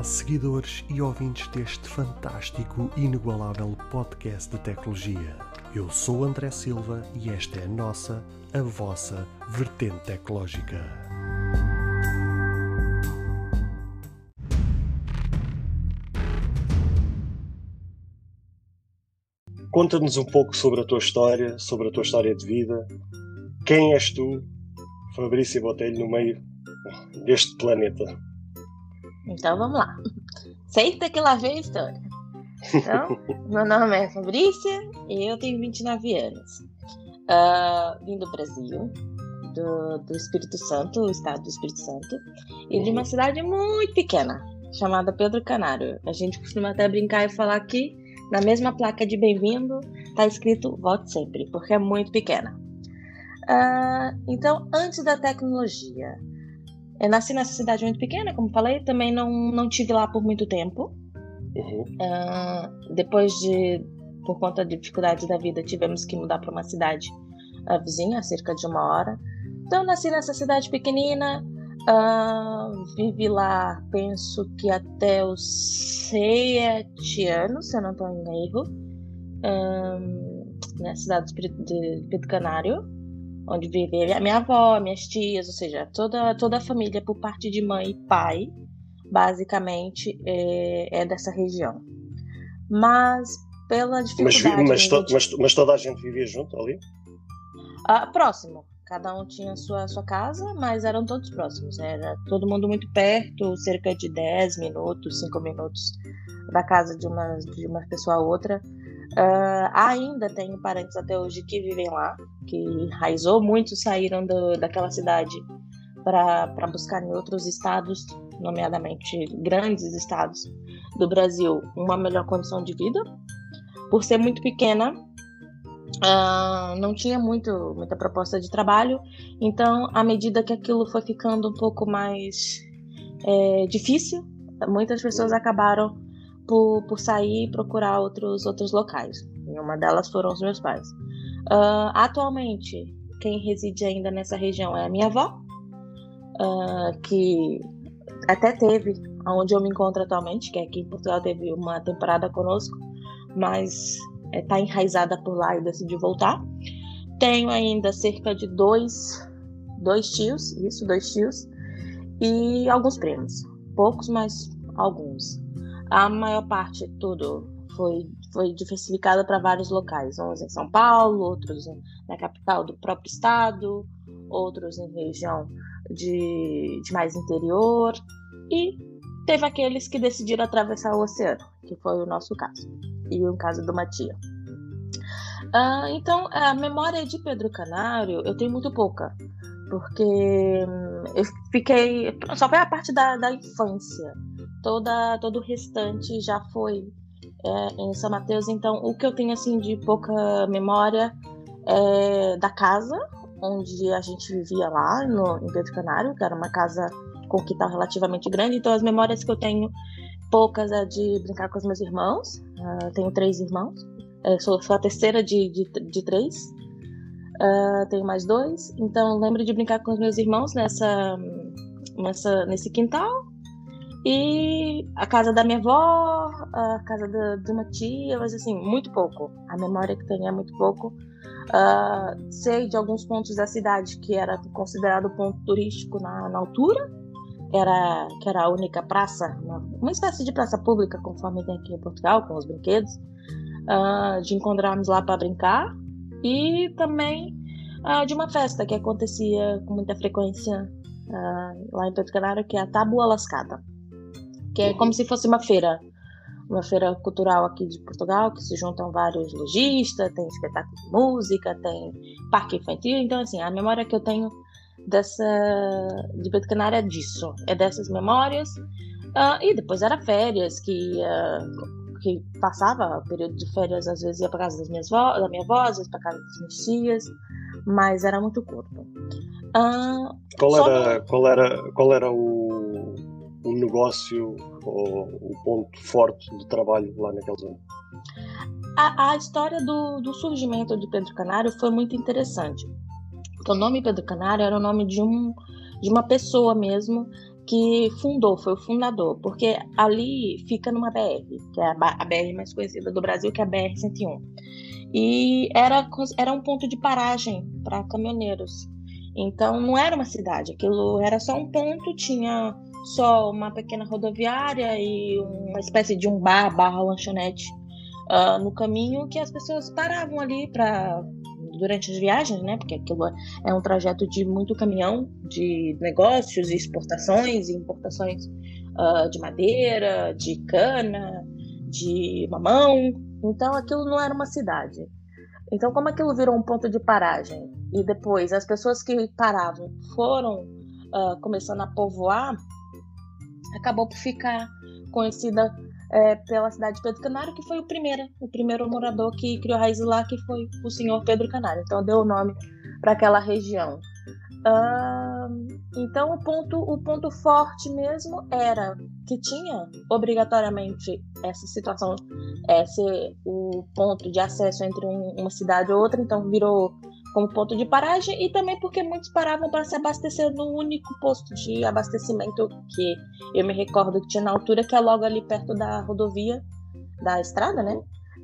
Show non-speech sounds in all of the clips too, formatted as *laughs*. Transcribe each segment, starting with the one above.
Olá, seguidores e ouvintes deste fantástico e inigualável podcast de tecnologia. Eu sou André Silva e esta é a nossa, a vossa vertente tecnológica. Conta-nos um pouco sobre a tua história, sobre a tua história de vida. Quem és tu, Fabrício Botelho, no meio deste planeta? Então vamos lá. Senta que lá vem a história. Então, *laughs* meu nome é Fabrícia e eu tenho 29 anos. Uh, vim do Brasil, do, do Espírito Santo, o estado do Espírito Santo, e de uma cidade muito pequena, chamada Pedro Canário. A gente costuma até brincar e falar que na mesma placa de bem-vindo está escrito Volte Sempre, porque é muito pequena. Uh, então, antes da tecnologia, eu nasci nessa cidade muito pequena, como falei, também não, não tive lá por muito tempo. Uhum. Uh, depois de, por conta de dificuldades da vida, tivemos que mudar para uma cidade uh, vizinha, cerca de uma hora. Então, nasci nessa cidade pequenina, Uh, vivi lá, penso que até os sete anos, se eu não estou em erro, na cidade de Pedro Canário, onde vive a minha avó, minhas tias, ou seja, toda, toda a família por parte de mãe e pai, basicamente, é, é dessa região. Mas pela dificuldade... Mas, mas, to, mas, mas toda a gente vivia junto ali? Uh, próximo. Cada um tinha sua, sua casa, mas eram todos próximos. Era todo mundo muito perto, cerca de 10 minutos, 5 minutos da casa de uma, de uma pessoa a outra. Uh, ainda tenho parentes até hoje que vivem lá, que enraizou, muitos saíram do, daquela cidade para buscar em outros estados, nomeadamente grandes estados do Brasil, uma melhor condição de vida. Por ser muito pequena, Uh, não tinha muito, muita proposta de trabalho, então, à medida que aquilo foi ficando um pouco mais é, difícil, muitas pessoas acabaram por, por sair e procurar outros, outros locais. E uma delas foram os meus pais. Uh, atualmente, quem reside ainda nessa região é a minha avó, uh, que até teve, onde eu me encontro atualmente, que é aqui em Portugal, teve uma temporada conosco, mas está é, enraizada por lá e decidiu voltar. Tenho ainda cerca de dois, dois tios, isso, dois tios, e alguns primos. Poucos, mas alguns. A maior parte, tudo, foi, foi diversificada para vários locais. Uns em São Paulo, outros na capital do próprio estado, outros em região de, de mais interior. E teve aqueles que decidiram atravessar o oceano, que foi o nosso caso e um caso de uma tia. Uh, então, a memória de Pedro Canário eu tenho muito pouca, porque hum, eu fiquei. Só foi a parte da, da infância. Toda, todo o restante já foi é, em São Mateus. Então, o que eu tenho assim de pouca memória é da casa onde a gente vivia lá no, em Pedro Canário, que era uma casa com quintal relativamente grande. Então, as memórias que eu tenho poucas é de brincar com os meus irmãos. Uh, tenho três irmãos. Eu sou, sou a terceira de, de, de três. Uh, tenho mais dois. Então lembro de brincar com os meus irmãos nessa, nessa, nesse quintal. E a casa da minha avó, a casa da, de uma tia, mas assim, muito pouco. A memória que tenho é muito pouco. Uh, sei de alguns pontos da cidade que era considerado ponto turístico na, na altura, era, que era a única praça, uma, uma espécie de praça pública, conforme tem aqui em Portugal, com os brinquedos, uh, de encontrarmos lá para brincar, e também uh, de uma festa que acontecia com muita frequência lá em Pedro Canário, que é a Tábua Lascada, que é como se fosse uma feira, uma feira cultural aqui de Portugal, que se juntam vários lojistas, tem espetáculo de música, tem parque infantil, então assim, a memória que eu tenho dessa de Pedro Canário é disso, é dessas memórias. Uh, e depois era férias que uh, que passava o período de férias às vezes ia para casa das minhas da minha avó, às vezes para casa das minhas tias, mas era muito curto. Uh, qual era qual era qual era o, o negócio ou o ponto forte de trabalho lá naquela zona? A, a história do, do surgimento de Pedro Canário foi muito interessante. O nome Pedro Canário era o nome de, um, de uma pessoa mesmo que fundou, foi o fundador, porque ali fica numa BR, que é a BR mais conhecida do Brasil, que é a BR-101. E era, era um ponto de paragem para caminhoneiros. Então não era uma cidade, aquilo era só um ponto, tinha só uma pequena rodoviária e uma espécie de um bar, barra lanchonete uh, no caminho que as pessoas paravam ali para durante as viagens, né? Porque aquilo é um trajeto de muito caminhão, de negócios, exportações e importações uh, de madeira, de cana, de mamão. Então aquilo não era uma cidade. Então, como aquilo virou um ponto de paragem e depois as pessoas que paravam foram uh, começando a povoar, acabou por ficar conhecida é, pela cidade de Pedro Canário, que foi o primeiro, o primeiro morador que criou raízes lá, que foi o senhor Pedro Canário. Então deu o nome para aquela região. Então o ponto, o ponto forte mesmo era que tinha obrigatoriamente essa situação ser o ponto de acesso entre um, uma cidade ou outra, então virou como ponto de paragem e também porque muitos paravam para se abastecer no único posto de abastecimento que eu me recordo que tinha na altura, que é logo ali perto da rodovia, da estrada, né?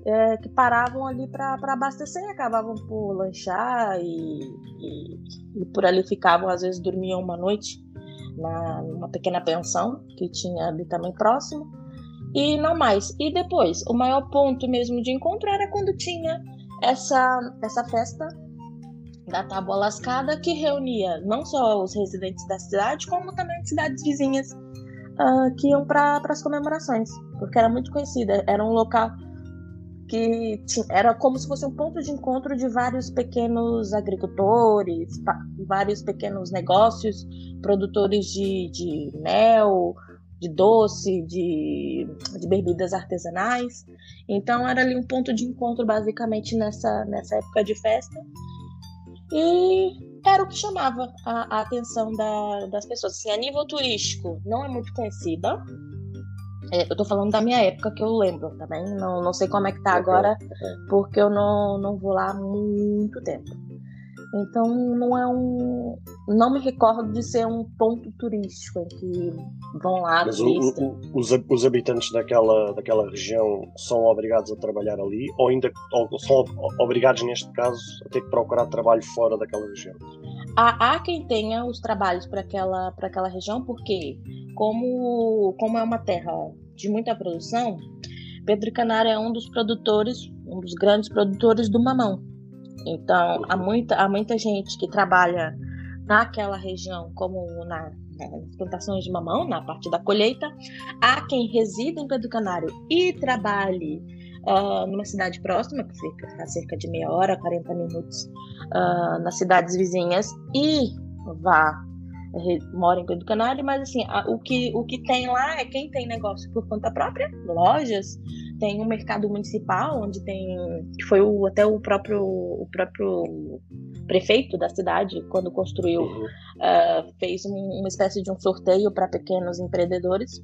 É, que paravam ali para abastecer e acabavam por lanchar e, e, e, por ali ficavam, às vezes dormiam uma noite na, numa pequena pensão que tinha ali também próximo e não mais. E depois, o maior ponto mesmo de encontro era quando tinha essa, essa festa da Tábua Lascada, que reunia não só os residentes da cidade, como também cidades vizinhas uh, que iam para as comemorações, porque era muito conhecida. Era um local que tinha, era como se fosse um ponto de encontro de vários pequenos agricultores, vários pequenos negócios, produtores de, de mel, de doce, de, de bebidas artesanais. Então era ali um ponto de encontro basicamente nessa, nessa época de festa e era o que chamava a, a atenção da, das pessoas. Assim, a nível turístico, não é muito conhecida. É, eu tô falando da minha época que eu lembro também. Tá não, não sei como é que tá agora, porque eu não, não vou lá há muito tempo. Então não é um. Não me recordo de ser um ponto turístico em que vão lá. Mas o, o, os, os habitantes daquela, daquela região são obrigados a trabalhar ali ou ainda ou são obrigados, neste caso, a ter que procurar trabalho fora daquela região? Há, há quem tenha os trabalhos para aquela, aquela região, porque como, como é uma terra de muita produção, Pedro Canário é um dos produtores, um dos grandes produtores do mamão. Então, há muita, há muita gente que trabalha naquela região, como na, nas plantações de mamão, na parte da colheita. Há quem resida em Pedro Canário e trabalhe uh, numa cidade próxima, que fica a cerca de meia hora, 40 minutos, uh, nas cidades vizinhas, e vá mora em Pedro Canário, mas assim, a, o, que, o que tem lá é quem tem negócio por conta própria, lojas, tem um mercado municipal, onde tem. que foi o, até o próprio, o próprio prefeito da cidade, quando construiu, uh, fez um, uma espécie de um sorteio para pequenos empreendedores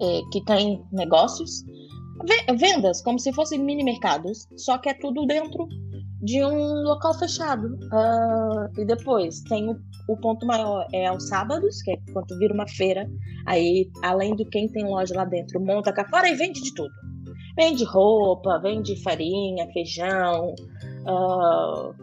eh, que têm negócios. Vendas, como se fossem mini mercados, só que é tudo dentro de um local fechado. Uh, e depois tem o, o, ponto maior é aos sábados, que é quando vira uma feira. Aí, além do quem tem loja lá dentro, monta cá fora e vende de tudo. Vende roupa, vende farinha, feijão, uh,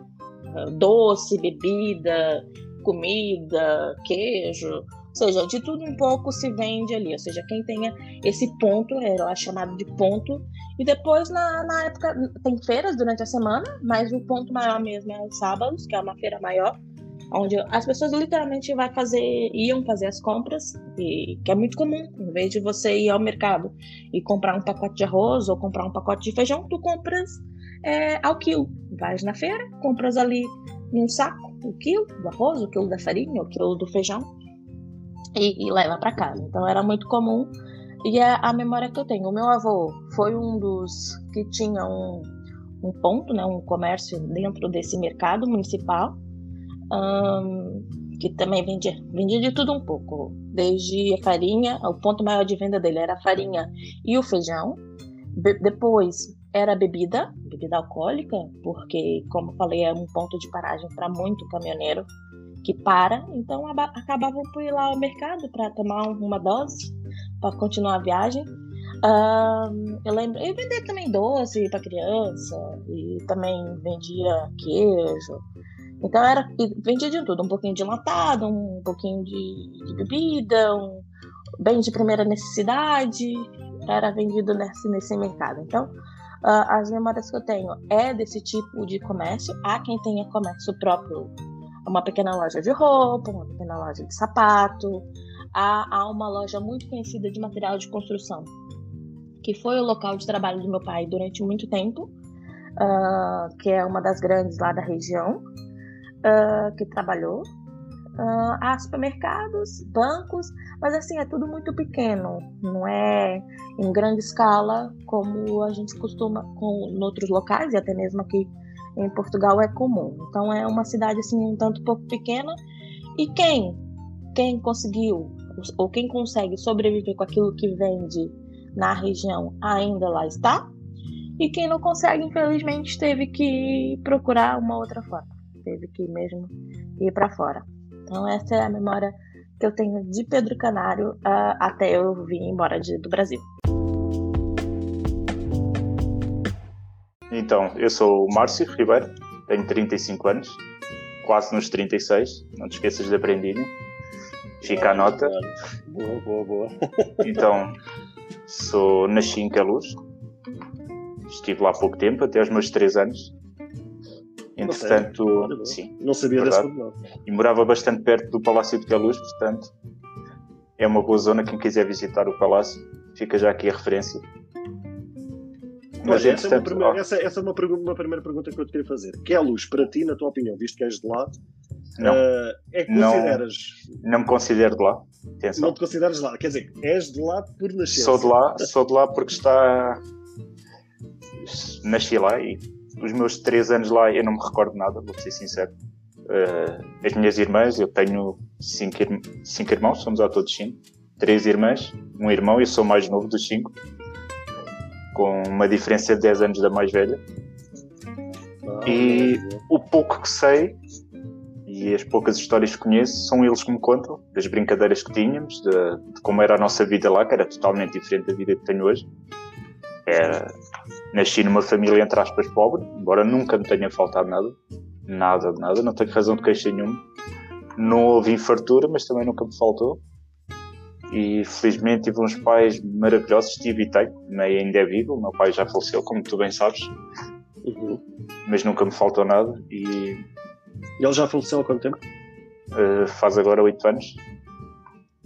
doce, bebida, comida, queijo. Ou seja, de tudo um pouco se vende ali. Ou seja, quem tenha esse ponto, é lá chamado de ponto, e depois, na, na época, tem feiras durante a semana, mas o ponto maior mesmo é os sábados, que é uma feira maior, onde as pessoas literalmente vai fazer, iam fazer as compras, e, que é muito comum. Em vez de você ir ao mercado e comprar um pacote de arroz ou comprar um pacote de feijão, tu compras é, ao quilo. Vais na feira, compras ali num saco o quilo do arroz, o quilo da farinha, o quilo do feijão e, e leva para casa. Então era muito comum e é a memória que eu tenho. O meu avô foi um dos que tinha um, um ponto, né, um comércio dentro desse mercado municipal, um, que também vendia, vendia de tudo um pouco, desde a farinha, o ponto maior de venda dele era a farinha e o feijão. Be depois era bebida, bebida alcoólica, porque, como falei, é um ponto de paragem para muito caminhoneiro que para, então acabavam por ir lá ao mercado para tomar uma dose, para continuar a viagem. Eu lembro, eu vendia também doce para criança e também vendia queijo. Então era vendia de tudo, um pouquinho de enlatado, um pouquinho de, de bebida, um bem de primeira necessidade, era vendido nesse, nesse mercado. Então, uh, as memórias que eu tenho é desse tipo de comércio. Há quem tenha comércio próprio, uma pequena loja de roupa, uma pequena loja de sapato. Há, há uma loja muito conhecida de material de construção, que foi o local de trabalho do meu pai durante muito tempo, uh, que é uma das grandes lá da região, uh, que trabalhou. Uh, há supermercados, bancos, mas assim, é tudo muito pequeno, não é em grande escala como a gente costuma com em outros locais e até mesmo aqui em Portugal é comum. Então é uma cidade assim um tanto pouco pequena e quem quem conseguiu ou quem consegue sobreviver com aquilo que vende na região ainda lá está. E quem não consegue, infelizmente, teve que procurar uma outra forma. Teve que mesmo ir para fora. Então essa é a memória que eu tenho de Pedro Canário uh, até eu vir embora de, do Brasil. Então, eu sou o Márcio Ribeiro, tenho 35 anos, quase nos 36, não te esqueças de aprender. Fica a nota. Boa, boa, boa. *laughs* Então, sou, nasci em Queluz, estive lá há pouco tempo, até aos meus 3 anos. Entretanto, não sim. Não sabia verdade. desse. E morava bastante perto do Palácio de Queluz, portanto, é uma boa zona. Quem quiser visitar o palácio, fica já aqui a referência. Mas essa, é uma, primeira, essa, essa é uma, uma, primeira pergunta que eu te queria fazer. Que é a luz para ti, na tua opinião, visto que és de lá? Não. Uh, é que consideras. Não, não me considero de lá. Atenção. Não te consideras de lá. Quer dizer, és de lá por nascer. Sou de lá, *laughs* sou de lá porque está. Nasci lá e os meus três anos lá eu não me recordo nada, vou ser sincero. Uh, as minhas irmãs, eu tenho cinco, cinco irmãos, somos ao todos cinco. Três irmãs, um irmão, eu sou mais novo dos cinco, com uma diferença de 10 anos da mais velha. Ah, E o pouco que sei e as poucas histórias que conheço são eles que me contam, das brincadeiras que tínhamos, de, de como era a nossa vida lá, que era totalmente diferente da vida que tenho hoje. Era, nasci numa família, entre aspas, pobre, embora nunca me tenha faltado nada. Nada de nada, não tenho razão de queixa nenhuma. Não houve fartura, mas também nunca me faltou. E felizmente tive uns pais maravilhosos, tive e tenho, ainda é vivo. O meu pai já faleceu, como tu bem sabes, Uhum. mas nunca me faltou nada. E E ele já faleceu há quanto tempo? eh, faz agora 8 anos.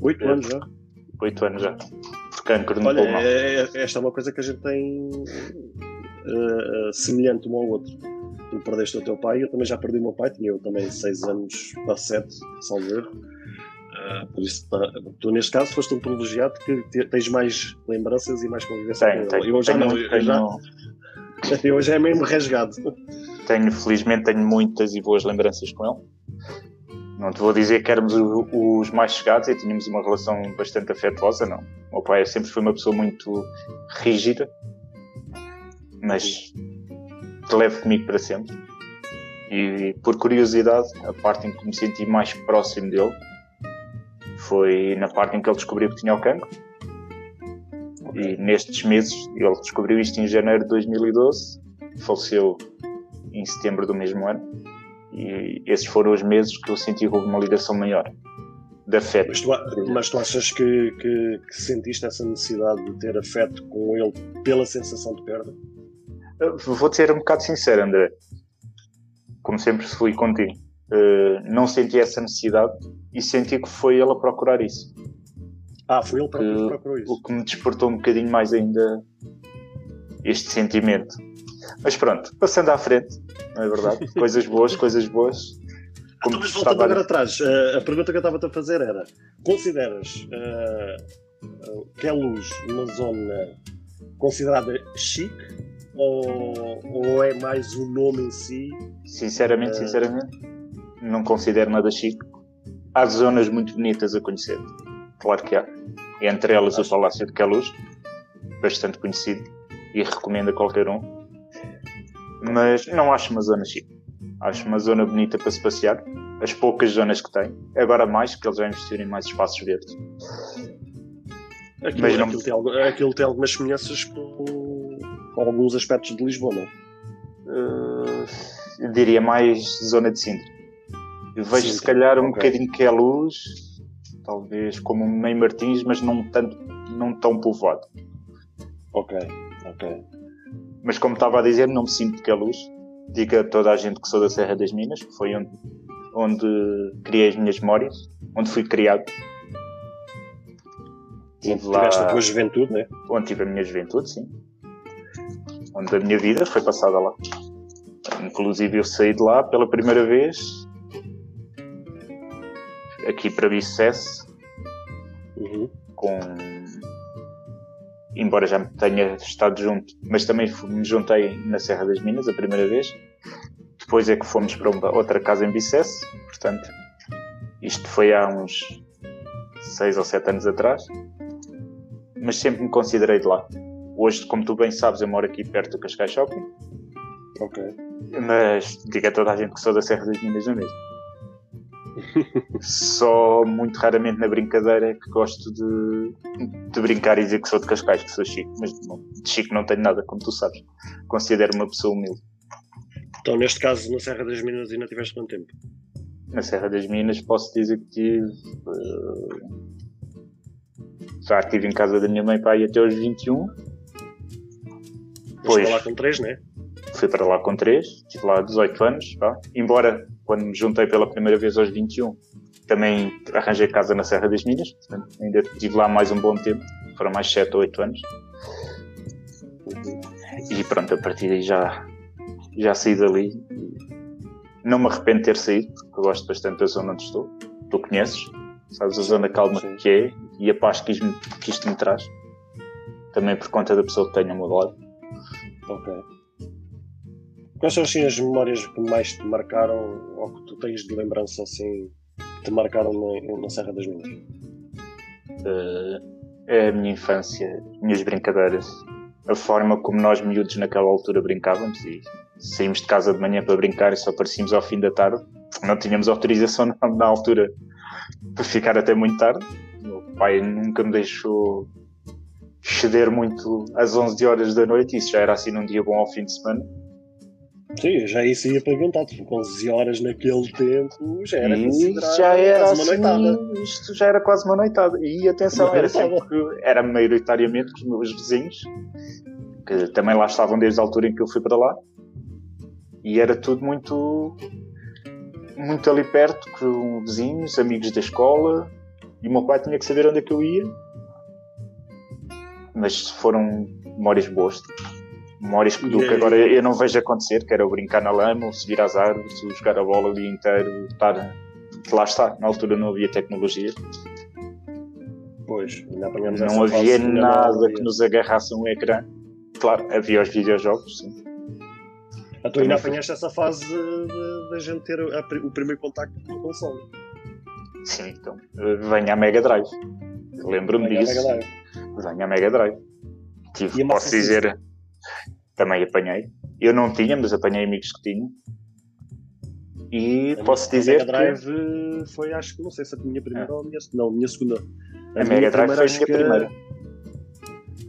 Oito É. anos já. 8 anos já. Por cancro no Olha, pulmão. é- é- esta é uma coisa que a gente tem eh, semelhante um ao outro. Tu perdeste o teu pai, eu também já perdi o meu pai, tinha eu também 6 anos para 7, salvo erro. Eh, por isso, tu neste caso foste um privilegiado que te- tens mais lembranças e mais convivência Tenho, com ele. tenho, Eu já tenho, não, já, eu já *laughs* é mesmo resgado. tenho, felizmente, tenho muitas e boas lembranças com ele. Não te vou dizer que éramos os mais chegados e tínhamos uma relação bastante afetuosa, não. O meu pai sempre foi uma pessoa muito rígida, mas que levo comigo para sempre. E por curiosidade, a parte em que me senti mais próximo dele foi na parte em que ele descobriu que tinha o cancro. E nestes meses, ele descobriu isto em janeiro de 2012, faleceu em setembro do mesmo ano. E esses foram os meses que eu senti que houve uma ligação maior de afeto. Mas tu, mas tu achas que, que- que sentiste essa necessidade de ter afeto com ele pela sensação de perda? Vou-te ser um bocado sincero, André. Como sempre fui contigo. Eh, não senti essa necessidade e senti que foi ele a procurar isso. Ah, foi ele próprio que procurou isso. O que me despertou um bocadinho mais ainda este sentimento. Mas pronto, passando à frente, não é verdade? *laughs* coisas boas, coisas boas. Como Então, mas voltando agora atrás, eh, a pergunta que eu estava a fazer era: consideras eh, que é luz uma zona considerada chique ou, ou é mais o nome em si? Sinceramente, Eh. sinceramente, não considero nada chique. Há zonas muito bonitas a conhecer. Claro que há. Entre elas o Palácio de Queluz, bastante conhecido e recomendo a qualquer um. Mas não acho uma zona chique. Acho uma zona bonita para se passear. as poucas zonas que tem. Agora mais, que eles já investiram em mais espaços verdes. Aquilo, Mas não- aquilo, tem, algu- aquilo tem algumas semelhanças com, com alguns aspectos de Lisboa, não? Uh, diria mais zona de Sintra. Vejo se Sintra, calhar um ok. bocadinho que é luz, talvez como um meio Martins, mas não, tanto, não tão povoado. Ok, ok. Mas como estava a dizer, não me sinto que é luz. Digo a toda a gente que sou da Serra das Minas, que foi onde, onde criei as minhas memórias, onde fui criado. Tive lá, Tiveste a tua juventude, né? onde tive a minha juventude, sim. Onde a minha vida foi passada lá. Inclusive eu saí de lá pela primeira vez aqui para Bicesse Uhum. com embora já tenha estado junto, mas também me juntei na Serra das Minas a primeira vez. Depois é que fomos para uma- outra casa em Bicesse, portanto, isto foi há uns seis ou sete anos atrás, mas sempre me considerei de lá. Hoje, como tu bem sabes, eu moro aqui perto do Cascais Shopping, Ok. mas digo a toda a gente que sou da Serra das Minas não mesmo. Só muito raramente na brincadeira é que gosto de, de brincar e dizer que sou de Cascais, que sou Chico, mas não, de Chico não tenho nada, como tu sabes. Considero uma pessoa humilde. Então, neste caso, na Serra das Minas ainda tiveste quanto tempo? Na Serra das Minas posso dizer que tive. eh, já estive em casa da minha mãe aí até aos 21. Pois. Pois. lá com três, né? Fui para lá com 3, estive lá 18 anos. pá. Embora, quando me juntei pela primeira vez aos 21, também arranjei casa na Serra das Minas. Ainda estive lá mais um bom tempo. Foram mais 7 ou 8 anos. E pronto, a partir daí já, já saí dali. Não me arrependo de ter saído, porque eu gosto bastante da zona onde estou. Tu conheces, sabes a zona calma sim. que é e a paz que isto, me- que isto me traz. Também por conta da pessoa que tenho ao meu lado. Ok. Quais são assim, as memórias que mais te marcaram ou que tu tens de lembrança assim que te marcaram na, na Serra das Minas? Eh, é a minha infância, as minhas brincadeiras, a forma como nós miúdos naquela altura brincávamos e saímos de casa de manhã para brincar e só aparecíamos ao fim da tarde. Não tínhamos autorização na, na altura para ficar até muito tarde. O pai nunca me deixou ceder muito às 11 horas da noite, isso já era assim num dia bom ao fim de semana. Sim, já isso ia perguntar. Tu, com 11 horas naquele tempo já era considerado já era quase assim, uma noitada. isto já era quase uma noitada. E atenção, Uma era noitada. sempre, era maioritariamente com os meus vizinhos, que também lá estavam desde a altura em que eu fui para lá. E era tudo muito, muito ali perto, com vizinhos, amigos da escola. E o meu pai tinha que saber onde é que eu ia. Mas foram memórias boas. Memórias que, do que aí? agora eu não vejo acontecer, que era o brincar na lama, o subir às árvores, o jogar a bola o dia inteiro, estar lá está, na altura não havia tecnologia, Pois, ainda apanhamos não fase havia não nada havia. que nos agarrasse um ecrã. Claro, havia os videojogos, sim. Ah, tu ainda apanhaste essa fase da gente ter a o primeiro contacto com o console. Sim, então, eh, venha a Mega Drive. Lembro-me disso. Venha a Mega Drive. Tive, a posso dizer, também apanhei. Eu não tinha, mas apanhei amigos que tinham. E A posso dizer a Mega que Drive foi, acho que não sei se a minha primeira ou a minha Não, a minha segunda. a Mega Drive foi a minha que- primeira.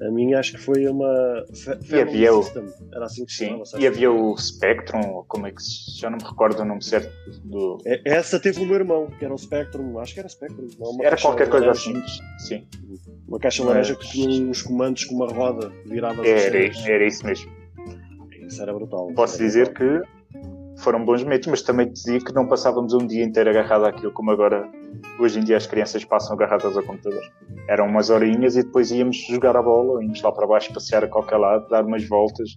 A minha acho que foi uma Family havia o-. Era assim que se Sim, chamava. e havia o Spectrum, como é que se... já não me recordo o nome certo do. É- Essa teve o meu irmão, que era o Spectrum, acho que era Spectrum. Era qualquer coisa assim. Sim, Uma caixa Mas- laranja que tinha uns comandos com uma roda virada era, era isso mesmo. Isso era brutal. Posso Era dizer brutal. que foram bons momentos, mas também te dizia que não passávamos um dia inteiro agarrado àquilo como agora hoje em dia as crianças passam agarradas ao computador. Eram umas horinhas e depois íamos jogar a bola, íamos lá para baixo, passear a qualquer lado, dar umas voltas.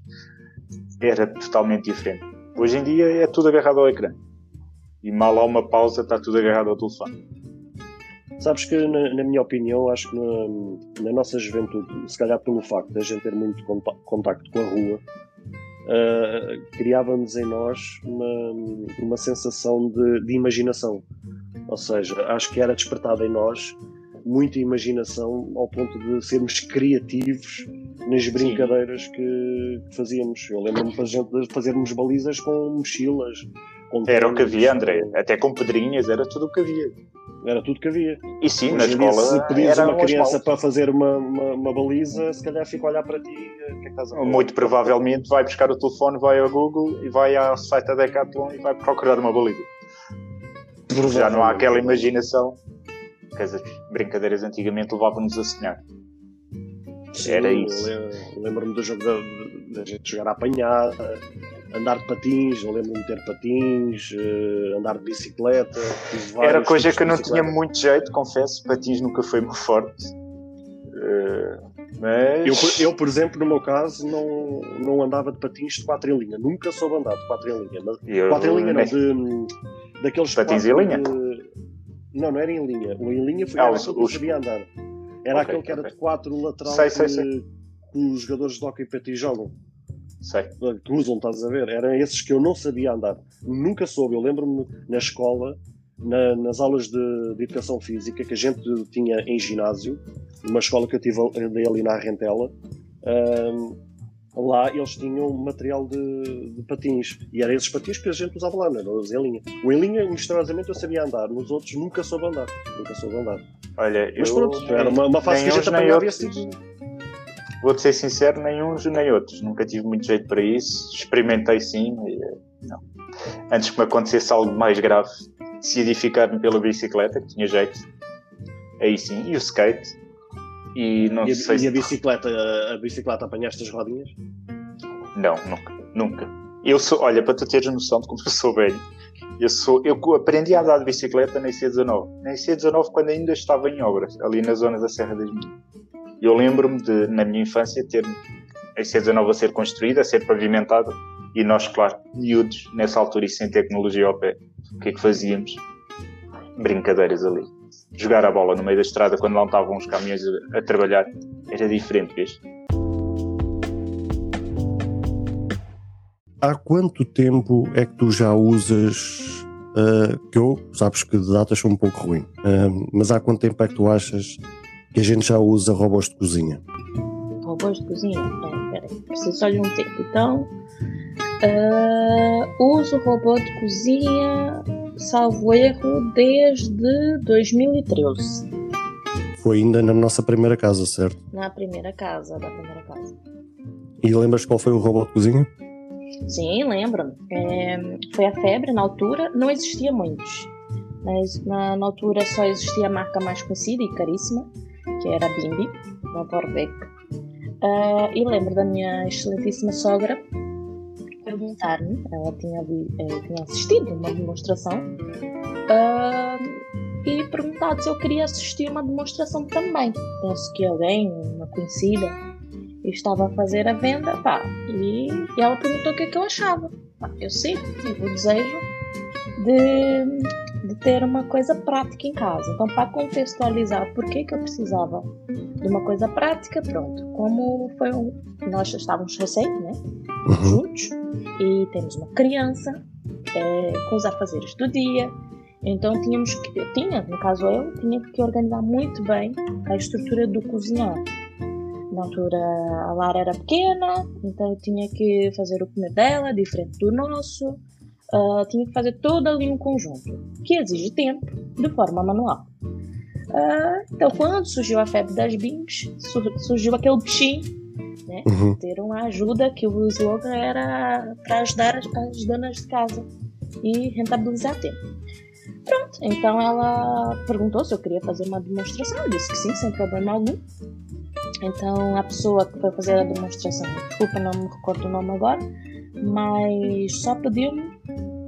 Era totalmente diferente. Hoje em dia é tudo agarrado ao ecrã. E mal há uma pausa, está tudo agarrado ao telefone. Sabes que, na, na minha opinião, acho que na, na nossa juventude, se calhar pelo facto de a gente ter muito conta- contacto com a rua, criávamos em nós uma, uma sensação de, de imaginação. Ou seja, acho que era despertada em nós muita imaginação ao ponto de sermos criativos nas brincadeiras que, que fazíamos. Eu lembro-me de fazermos balizas com mochilas, Era o que havia, André. Até com pedrinhas, era tudo o que havia. Era tudo que havia. E sim, Hoje na escola. se pedires uma criança para fazer uma, uma, uma baliza, se calhar fica a olhar para ti. eh, O que é que a? Muito provavelmente vai buscar o telefone, vai ao Google e vai ao site da Decathlon e vai procurar uma baliza. Já não há aquela imaginação que as brincadeiras antigamente levavam-nos a sonhar. Sim, Era isso. lem- Lembro-me do jogo da, da gente jogar à apanhada, andar de patins, eu lembro-me de ter patins, eh, andar de bicicleta. Era coisa que eu não tinha muito jeito, confesso. Patins nunca foi muito forte. Eh, mas. Eu, por- eu, por exemplo, no meu caso, não, não andava de patins de quatro em linha. Nunca soube andar de quatro em linha. Mas, eu quatro em linha não, de, daqueles Patins em linha? de- Não, não era em linha. O em linha foi Ah, os- que eu sabia andar. Era Ok, aquele que era ok. de quatro lateral Sei, sei, que, sei. que os jogadores de hockey patins jogam. Sei. usam, estás a ver? Eram esses que eu não sabia andar. Nunca soube. Eu lembro-me na escola, na- nas aulas de, de educação física, que a gente tinha em ginásio, numa escola que eu tive andei ali na Rentela, ahm, lá eles tinham material de, de patins. E eram esses patins que a gente usava lá, não eram os em linha. O em linha, misteriosamente, eu sabia andar. Nos outros, nunca soube andar. Nunca soube andar. Olha, Mas eu. pronto, era uma, uma fase que a gente outros. assim. Vou-te ser sincero, nem uns nem outros. Nunca tive muito jeito para isso. Experimentei sim, mas eh, não. Antes que me acontecesse algo mais grave, decidi ficar-me pela bicicleta, que tinha jeito. Aí sim, e o skate. E não E a, sei e se. a bicicleta, a bicicleta apanhaste as rodinhas? Não, nunca. Nunca. Eu sou, olha, para tu teres noção de como eu sou velho, eu, sou, eu aprendi a andar de bicicleta na IC19. Na IC19 quando ainda estava em obras, ali na zona da Serra das Minas. Eu lembro-me de, na minha infância, ter a IC19 a ser construída, a ser pavimentada, e nós, claro, miúdos, nessa altura e sem tecnologia ao pé, o que é que fazíamos? Brincadeiras ali. Jogar a bola no meio da estrada quando não estavam os caminhões a, a trabalhar era diferente, vês? Há quanto tempo é que tu já usas? ah, que eu, sabes que de datas sou um pouco ruim, ah, mas há quanto tempo é que tu achas que a gente já usa robôs de cozinha? Robôs de cozinha? É, peraí, preciso só de um tempo. Então, ah, uso robô de cozinha, salvo erro, desde 2013. Foi ainda na nossa primeira casa, certo? Na primeira casa, da primeira casa. E lembras qual foi o robô de cozinha? Sim, lembro. É, foi a febre na altura, não existia muitos. Mas na, na altura só existia a marca mais conhecida e caríssima, que era a Bimbi, da Vorbeck. Ah, e lembro da minha excelentíssima sogra perguntar-me, ela tinha, eh, tinha assistido uma demonstração, ah, e perguntado se eu queria assistir uma demonstração também. Penso que alguém, uma conhecida, estava a fazer a venda, pá, e, e ela perguntou o que é que eu achava. Pá, eu sim, tive o desejo de, de ter uma coisa prática em casa. Então, para contextualizar por que que eu precisava de uma coisa prática, pronto, como foi um, nós estávamos recém, né, Uhum. juntos, e temos uma criança eh, com os afazeres do dia, então tínhamos que, eu tinha, no caso eu, tinha que organizar muito bem a estrutura do cozinhar. Na altura a Lara era pequena, então eu tinha que fazer o comer dela, diferente do nosso. Ah, tinha que fazer todo ali um conjunto, que exige tempo, de forma manual. Ah, então, quando surgiu a febre das BIMs, sur- surgiu aquele bichinho, Uhum. ter uma ajuda, que o slogan era para ajudar as, as donas de casa e rentabilizar tempo. Pronto, então ela perguntou se eu queria fazer uma demonstração, eu disse que sim, sem problema algum. Então a pessoa que foi fazer a demonstração, desculpa, não me recordo o nome agora, mas só pediu-me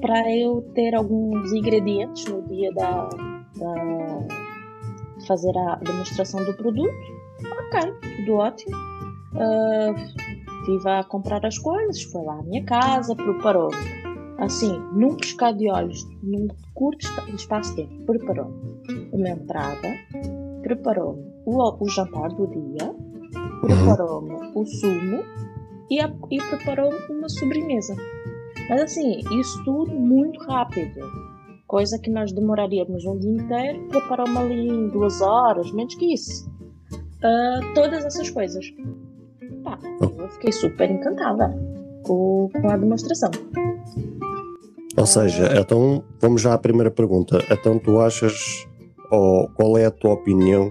para eu ter alguns ingredientes no dia da, da de fazer a demonstração do produto. Ok, tudo ótimo. Ah, estive a comprar as coisas, foi lá à minha casa, preparou assim, num piscar de olhos, num curto espa- espaço de tempo, preparou uma entrada, preparou o, o jantar do dia, preparou-me o sumo e, a- e preparou uma sobremesa. Mas assim, isso tudo muito rápido. Coisa que nós demoraríamos um dia inteiro, preparou-me ali em duas horas, menos que isso. Ah, todas essas coisas. Pá, eu fiquei super encantada com, com a demonstração. Ou seja, então vamos já à primeira pergunta. Então tu achas, ou qual é a tua opinião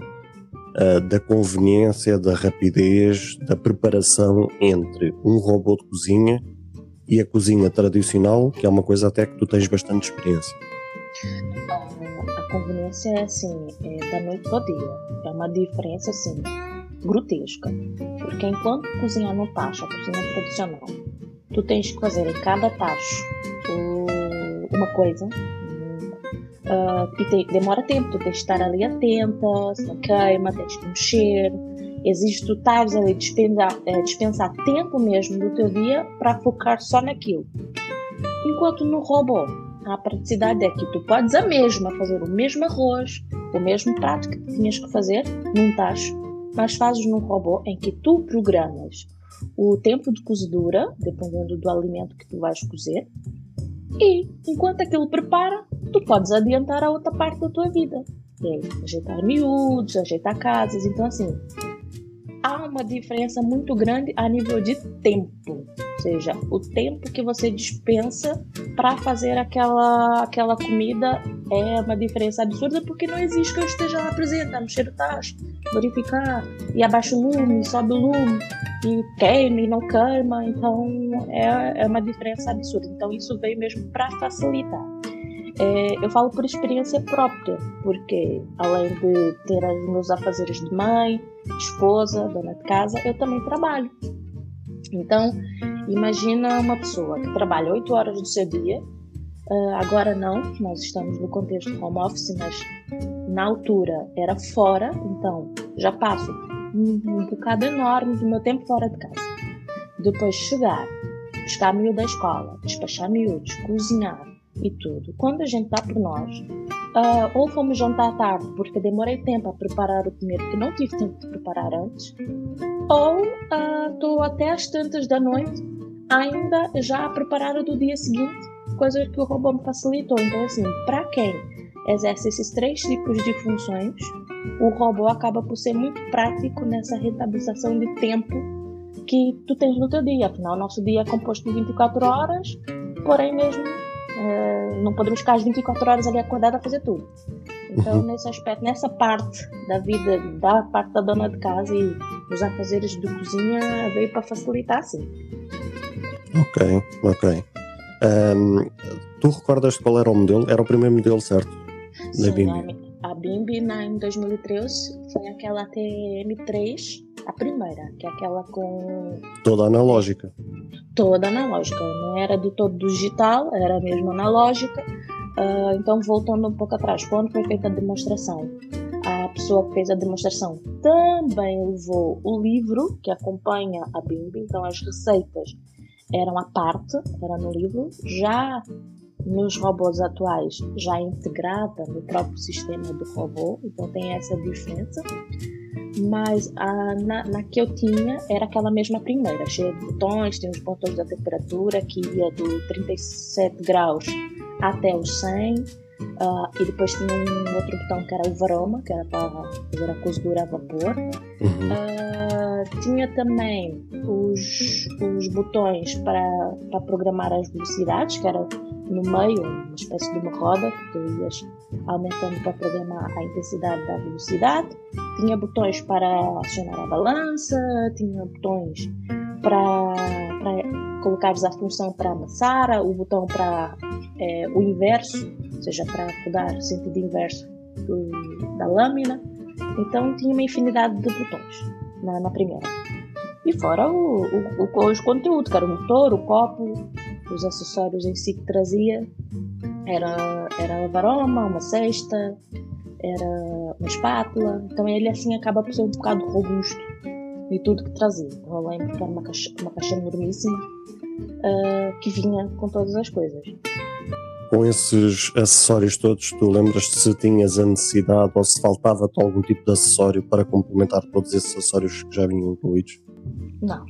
uh, da conveniência, da rapidez, da preparação entre um robô de cozinha e a cozinha tradicional, que é uma coisa até que tu tens bastante experiência? A conveniência é assim, é da noite para o dia. É uma diferença assim, grotesca. Porque enquanto cozinhar no tacho, a cozinha tradicional, tu tens que fazer em cada tacho uma coisa. Uh, e te, demora tempo, tu tens de estar ali atenta, se não queima, tens que mexer. Existe tu estares ali dispensar, dispensar tempo mesmo do teu dia para focar só naquilo. Enquanto no robô, a praticidade é que tu podes a mesma fazer o mesmo arroz, o mesmo prato que tinhas que fazer num tacho, mas fazes num robô em que tu programas o tempo de cozedura, dependendo do alimento que tu vais cozer, e enquanto aquilo prepara, tu podes adiantar a outra parte da tua vida. É ajeitar miúdos, ajeitar casas. Então, assim, há uma diferença muito grande a nível de tempo. Ou seja, o tempo que você dispensa para fazer aquela, aquela comida é uma diferença absurda porque não existe que eu esteja lá presente a mexer o tacho, verificar, e abaixa o lume, sobe o lume, e queima e não queima. Então é, é uma diferença absurda. Então isso veio mesmo para facilitar. É, eu falo por experiência própria, porque além de ter os meus afazeres de mãe, esposa, dona de casa, eu também trabalho. Então, imagina uma pessoa que trabalha 8 horas do seu dia, uh, agora não, nós estamos no contexto home office, mas na altura era fora, então já passo um, um bocado enorme do meu tempo fora de casa. Depois chegar, buscar miúdo da escola, despachar miúdos, cozinhar, e tudo. Quando a gente dá por nós, uh, ou fomos jantar tarde porque demorei tempo a preparar o comer que não tive tempo de preparar antes, ou estou uh, até às tantas da noite ainda já a preparar o do dia seguinte, coisa que o robô me facilitou. Então, assim, para quem exerce esses três tipos de funções, o robô acaba por ser muito prático nessa rentabilização de tempo que tu tens no teu dia. Afinal, nosso dia é composto de 24 horas, porém mesmo Uh, não podemos ficar as 24 horas ali acordada a fazer tudo. Então, uhum. nesse aspecto, nessa parte da vida, da parte da dona de casa e dos afazeres de cozinha, veio para facilitar, sim. Ok, ok. Um, tu recordas qual era o modelo? Era o primeiro modelo, certo? Sim, da Bimbi. A, a Bimbi na, em 2013 foi aquela TM3 a primeira, que é aquela com. Toda analógica. Toda analógica. Não era de todo digital, era mesmo analógica. Uh, então, voltando um pouco atrás, quando foi feita a demonstração, a pessoa que fez a demonstração também levou o livro que acompanha a BIMB, então as receitas eram à parte, era no livro. Já nos robôs atuais, já integrada no próprio sistema do robô, então tem essa diferença mas a, na, na, que eu tinha era aquela mesma primeira, cheia de botões, tinha os botões da temperatura que ia do 37 graus até os 100, uh, ah, e depois tinha um outro botão que era o varoma, que era para fazer a cozedura a vapor. Uhum. Uh, tinha também os, os botões para, para programar as velocidades, que era no meio, uma espécie de uma roda que tu ias aumentando para programar a intensidade da velocidade. Tinha botões para acionar a balança, tinha botões para, para colocares a função para amassar, o botão para é, o inverso, ou seja, para mudar sentido inverso do, da lâmina. Então tinha uma infinidade de botões na, na primeira. E fora o, o, o, os conteúdos, que era o motor, o copo, os acessórios em si que trazia era, era varoma, uma cesta, era uma espátula. Então ele assim acaba por ser um bocado robusto e tudo que trazia. Eu lembro que era uma caixa, uma caixa enormíssima uh, que vinha com todas as coisas. Com esses acessórios todos, tu lembras-te se tinhas a necessidade ou se faltava-te algum tipo de acessório para complementar todos esses acessórios que já vinham incluídos? Não.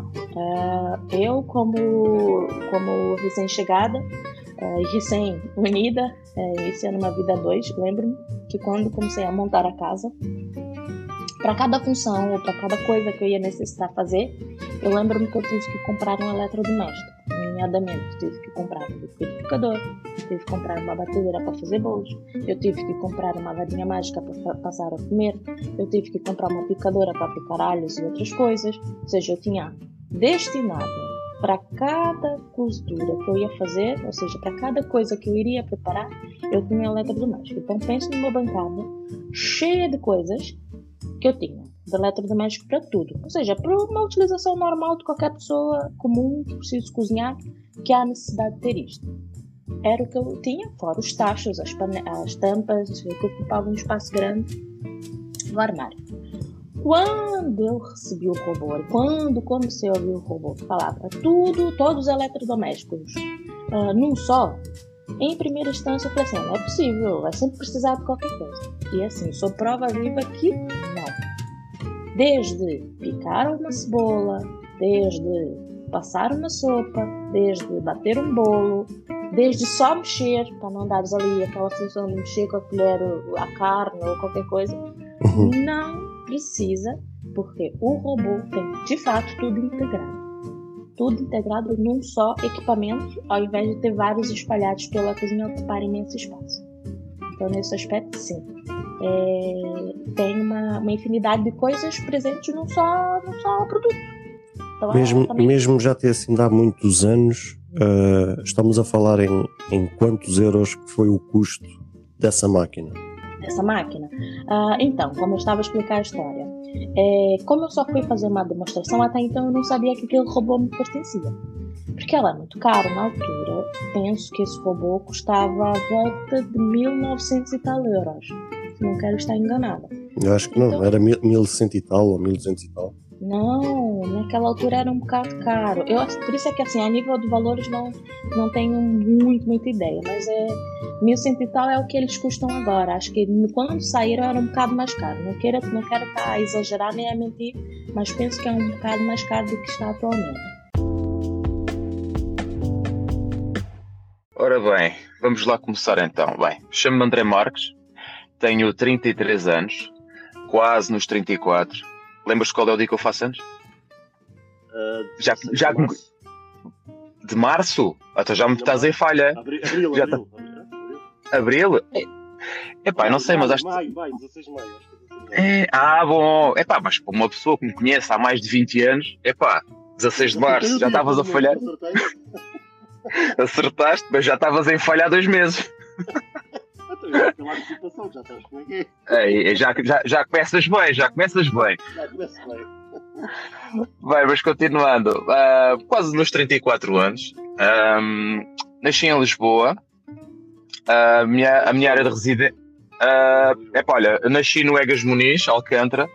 Uh, eu, como, como recém-chegada uh, e recém-unida, uh, iniciando uma vida a dois, lembro-me que quando comecei a montar a casa, para cada função ou para cada coisa que eu ia necessitar fazer, eu lembro-me que eu tive que comprar um eletrodoméstico. Nomeadamente tive que comprar um liquidificador, tive que comprar uma batedeira para fazer bolos, eu tive que comprar uma varinha mágica para passar a comer, eu tive que comprar uma picadora para picar alhos e outras coisas, ou seja, eu tinha destinado para cada costura que eu ia fazer, ou seja, para cada coisa que eu iria preparar, eu tinha eletrodoméstico. Então penso numa bancada cheia de coisas que eu tinha de eletrodoméstico para tudo. Ou seja, para uma utilização normal de qualquer pessoa comum que precise cozinhar, que há necessidade de ter isto. Era o que eu tinha, fora os tachos, as, as tampas, que ocupavam um espaço grande no armário. Quando eu recebi o robô, quando comecei a ouvir o robô falar para tudo, todos os eletrodomésticos uh, num só, em primeira instância eu falei assim: não é possível, vai sempre precisar de qualquer coisa. E assim, sou prova viva que não. Desde picar uma cebola, desde passar uma sopa, desde bater um bolo, desde só mexer, para não dares ali aquela função de mexer com a colher a carne ou qualquer coisa, uhum. não precisa, porque o robô tem de fato tudo integrado. Tudo integrado num só equipamento, ao invés de ter vários espalhados pela cozinha ocupar imenso espaço. Então, nesse aspecto, sim. É, tem uma, uma, infinidade de coisas presentes num só, num só produto. Então, mesmo, também... mesmo já ter assim há muitos anos, uh, estamos a falar em, em quantos euros que foi o custo dessa máquina? dessa máquina? Ah, então, como eu estava a explicar a história, é, como eu só fui fazer uma demonstração, até então eu não sabia que aquele robô me pertencia. Porque ela é muito caro na altura. Penso que esse robô custava a volta de 1900 e tal euros. Não quero estar enganada. Eu acho que não, então, era 1100 e tal ou 1200 e tal. Não, naquela altura era um bocado caro. Eu, por isso é que assim, a nível de valores não, não tenho muito, muita ideia, mas é 1100 e tal é o que eles custam agora. Acho que quando saíram era um bocado mais caro. Não quero, não quero estar a exagerar nem a mentir, mas penso que é um bocado mais caro do que está atualmente. Ora bem, vamos lá começar então. Bem, chamo-me André Marques, tenho 33 anos, quase nos 34 Lembras qual é o dia que eu faço anos? Uh, já, já de março? De março? Até já me estás em falha. Abril, abril, já abril, tá... abril? É, epá, não sei, mas acho que. Maio, maio, 16 de maio. É, ah, bom. Epá, mas para uma pessoa que me conhece há mais de 20 anos, epá, 16 de março, já estavas a falhar. *laughs* Acertaste, mas já estavas em falha há dois meses. *laughs* pela antecipação, já sabes como é que é. é já, já, já começas bem, já começas bem. Já começo bem. Bem, mas continuando, uh, quase nos 34 anos, um, nasci em Lisboa, uh, a, minha, a minha área de residência. Uh, epá, olha, nasci no Egas Muniz, Alcântara.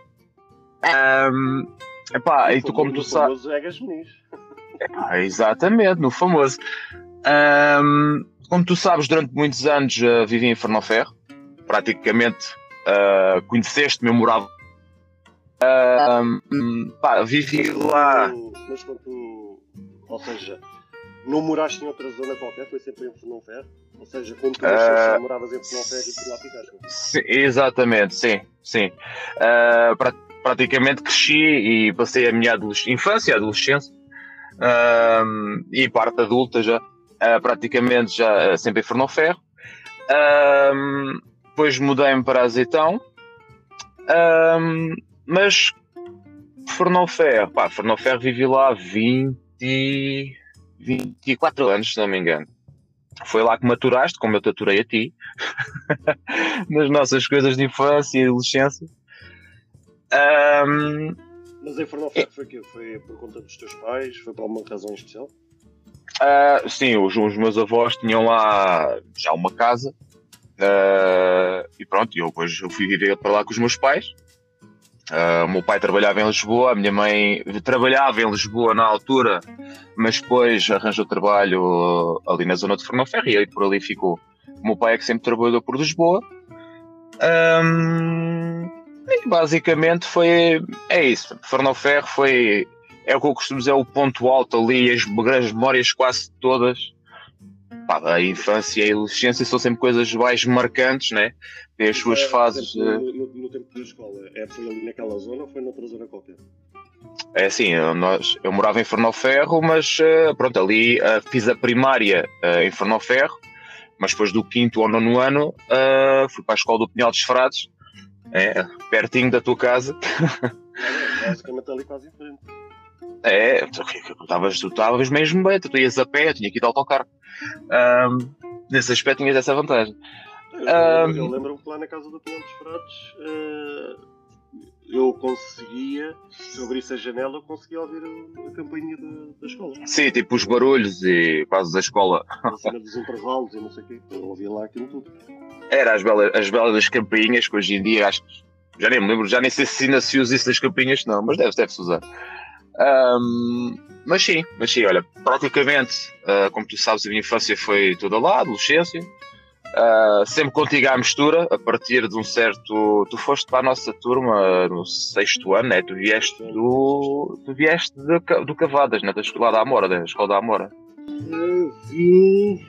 Um, epá, e tu, como tu sabes. Egas Muniz. Epá, exatamente, no famoso. Um, como tu sabes, durante muitos anos uh, vivi em Fernoferro. Praticamente uh, conheceste-me, eu morava. Uh, pá, vivi lá. Mas quando tu. Ou seja, não moraste em outra zona qualquer, foi sempre em Fernoferro? Ou seja, quando tu uh, moravas em Fernoferro e por lá ficaste? Sim, exatamente, sim. sim. Uh, pra, praticamente cresci e passei a minha infância, adolescência uh, e parte adulta já uh, praticamente já uh, sempre em Fernoferro. Um, depois mudei-me para Azeitão. Um, mas Fernoferro, pá, Fernoferro vivi lá 20, 24 anos, se não me engano. Foi lá que maturaste, como eu te aturei a ti, *laughs* nas nossas coisas de infância e adolescência. Um, mas em Fernoferro foi, foi por conta dos teus pais? Foi por alguma razão especial? Uh, sim, os, os, meus avós tinham lá já uma casa uh, e pronto, eu depois eu fui viver para lá com os meus pais. Uh, o meu pai trabalhava em Lisboa, a minha mãe trabalhava em Lisboa na altura, mas depois arranjou trabalho ali na zona de Fernoferro e aí por ali ficou. O meu pai é que sempre trabalhou por Lisboa. Um, e basicamente foi é isso. Fernoferro foi é o que eu costumo dizer, é o ponto alto ali, as grandes memórias quase todas. Pá, a infância e a adolescência são sempre coisas mais marcantes, né? Tem as suas é, fases. No, no, no, tempo da escola, é, foi ali naquela zona ou foi noutra zona qualquer? é assim, eu, nós, eu morava em Ferro, mas uh, pronto, ali uh, fiz a primária uh, em Ferro, mas depois do quinto ou nono ano fui para a escola do Pinhal dos Frades, é, pertinho da tua casa. *laughs* É, basicamente ali quase em frente. É, tu estavas mesmo bem, tu ias a pé, tinha que ir de autocarro. Um, nesse aspecto tinhas essa vantagem. Eu, um, eu lembro-me que lá na casa do Pinhal dos Frades eu conseguia, se eu abrisse a janela, eu conseguia ouvir a, a campainha da, da, escola. Sim, tipo os barulhos e quase da escola. A cena dos intervalos e não sei o quê. Eu ouvia lá aquilo tudo. Era as belas, as belas campainhas que hoje em dia acho que já nem me lembro, já nem sei se ainda se usa isso das campainhas, não, mas deve-se deve usar. Um, mas sim, mas sim, olha, praticamente, uh, como tu sabes, a minha infância foi toda lá, adolescência. Uh, sempre contigo à mistura, a partir de um certo. Tu foste para a nossa turma no sexto ano, né? Tu vieste do. Tu vieste de, do Cavadas, né? Da escola da Amora, da escola da Amora. Vim.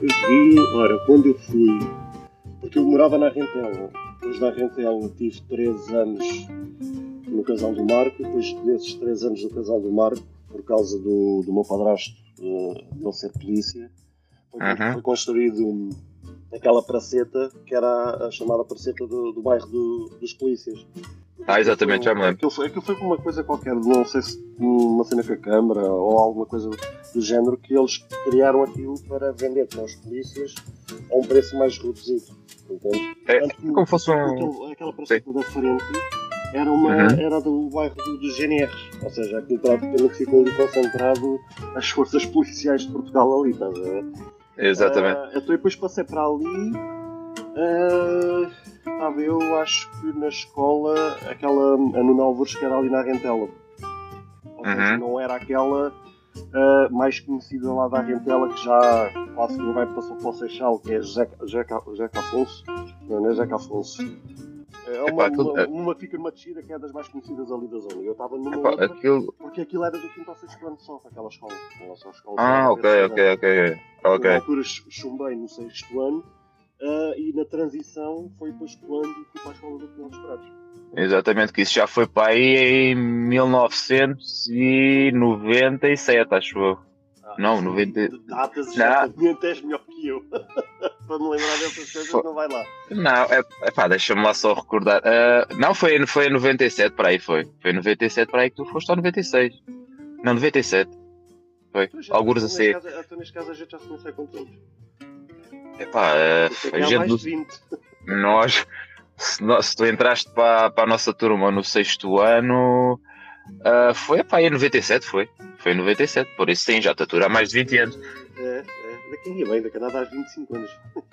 Vim. Ora, quando eu fui. Porque eu morava na Rentela. Depois da Rentela tive três anos no Casal do Marco. Depois desses três anos no Casal do Marco, por causa do, do meu padrasto uh, não ser polícia, foi, uhum. foi construído aquela praceta que era a chamada praceta do, do bairro do, dos polícias. Ah, exatamente, já me lembro. Aquilo foi, aquilo foi uma coisa qualquer, não sei se uma cena com a Câmara ou alguma coisa do género, que eles criaram aquilo para vender para os polícias a um preço mais reduzido. Entende? É, como fosse um. Aquela praceta da frente era, uma, uhum. era do bairro do, dos GNRs, ou seja, aquilo praticamente ficou ali concentrado as forças policiais de Portugal ali, estás a ver? Exatamente. Uh, então depois passei para ali. Uh, estava eu, acho que na escola, aquela a Nuno que era ali na Rentela. Ou seja, uhum. não era aquela uh, mais conhecida lá da Rentela que já quase que não vai passar para o Seixal, que é Jeca Afonso. Não, não é Jeca Afonso. É uma, Epá, uma, uma, fica numa descida que é das mais conhecidas ali da zona. Eu estava numa Epá, outra, aquilo... porque aquilo era do quinto ao sexto ano só, aquela escola. escola ah, ok, ok, ok. ok. Na altura chumbei no sexto ano uh, e na transição foi depois quando fui para a escola do Pinhão dos Prados. Exatamente, que isso já foi para aí em 1997, acho eu. Ah, não, 90. Datas exatamente és melhor que eu. *laughs* para me lembrar dessas coisas, foi... não vai lá. Não, é, é pá, deixa-me lá só recordar. Uh, não, foi, foi em 97 para aí, foi. Foi em 97 para aí que tu foste ao 96. Não, 97. Foi. Alguns a ser. Então, neste caso, a gente já se conhece há quantos anos? É pá, uh, a gente. Do... 20. Nós. Se, se, tu entraste para, para a nossa turma no sexto ano. Uh, foi pá, em 97, foi. Foi em 97, por isso sim, já te atura há mais de 20 anos. É, é, daqui ia bem, daqui a nada há 25 anos.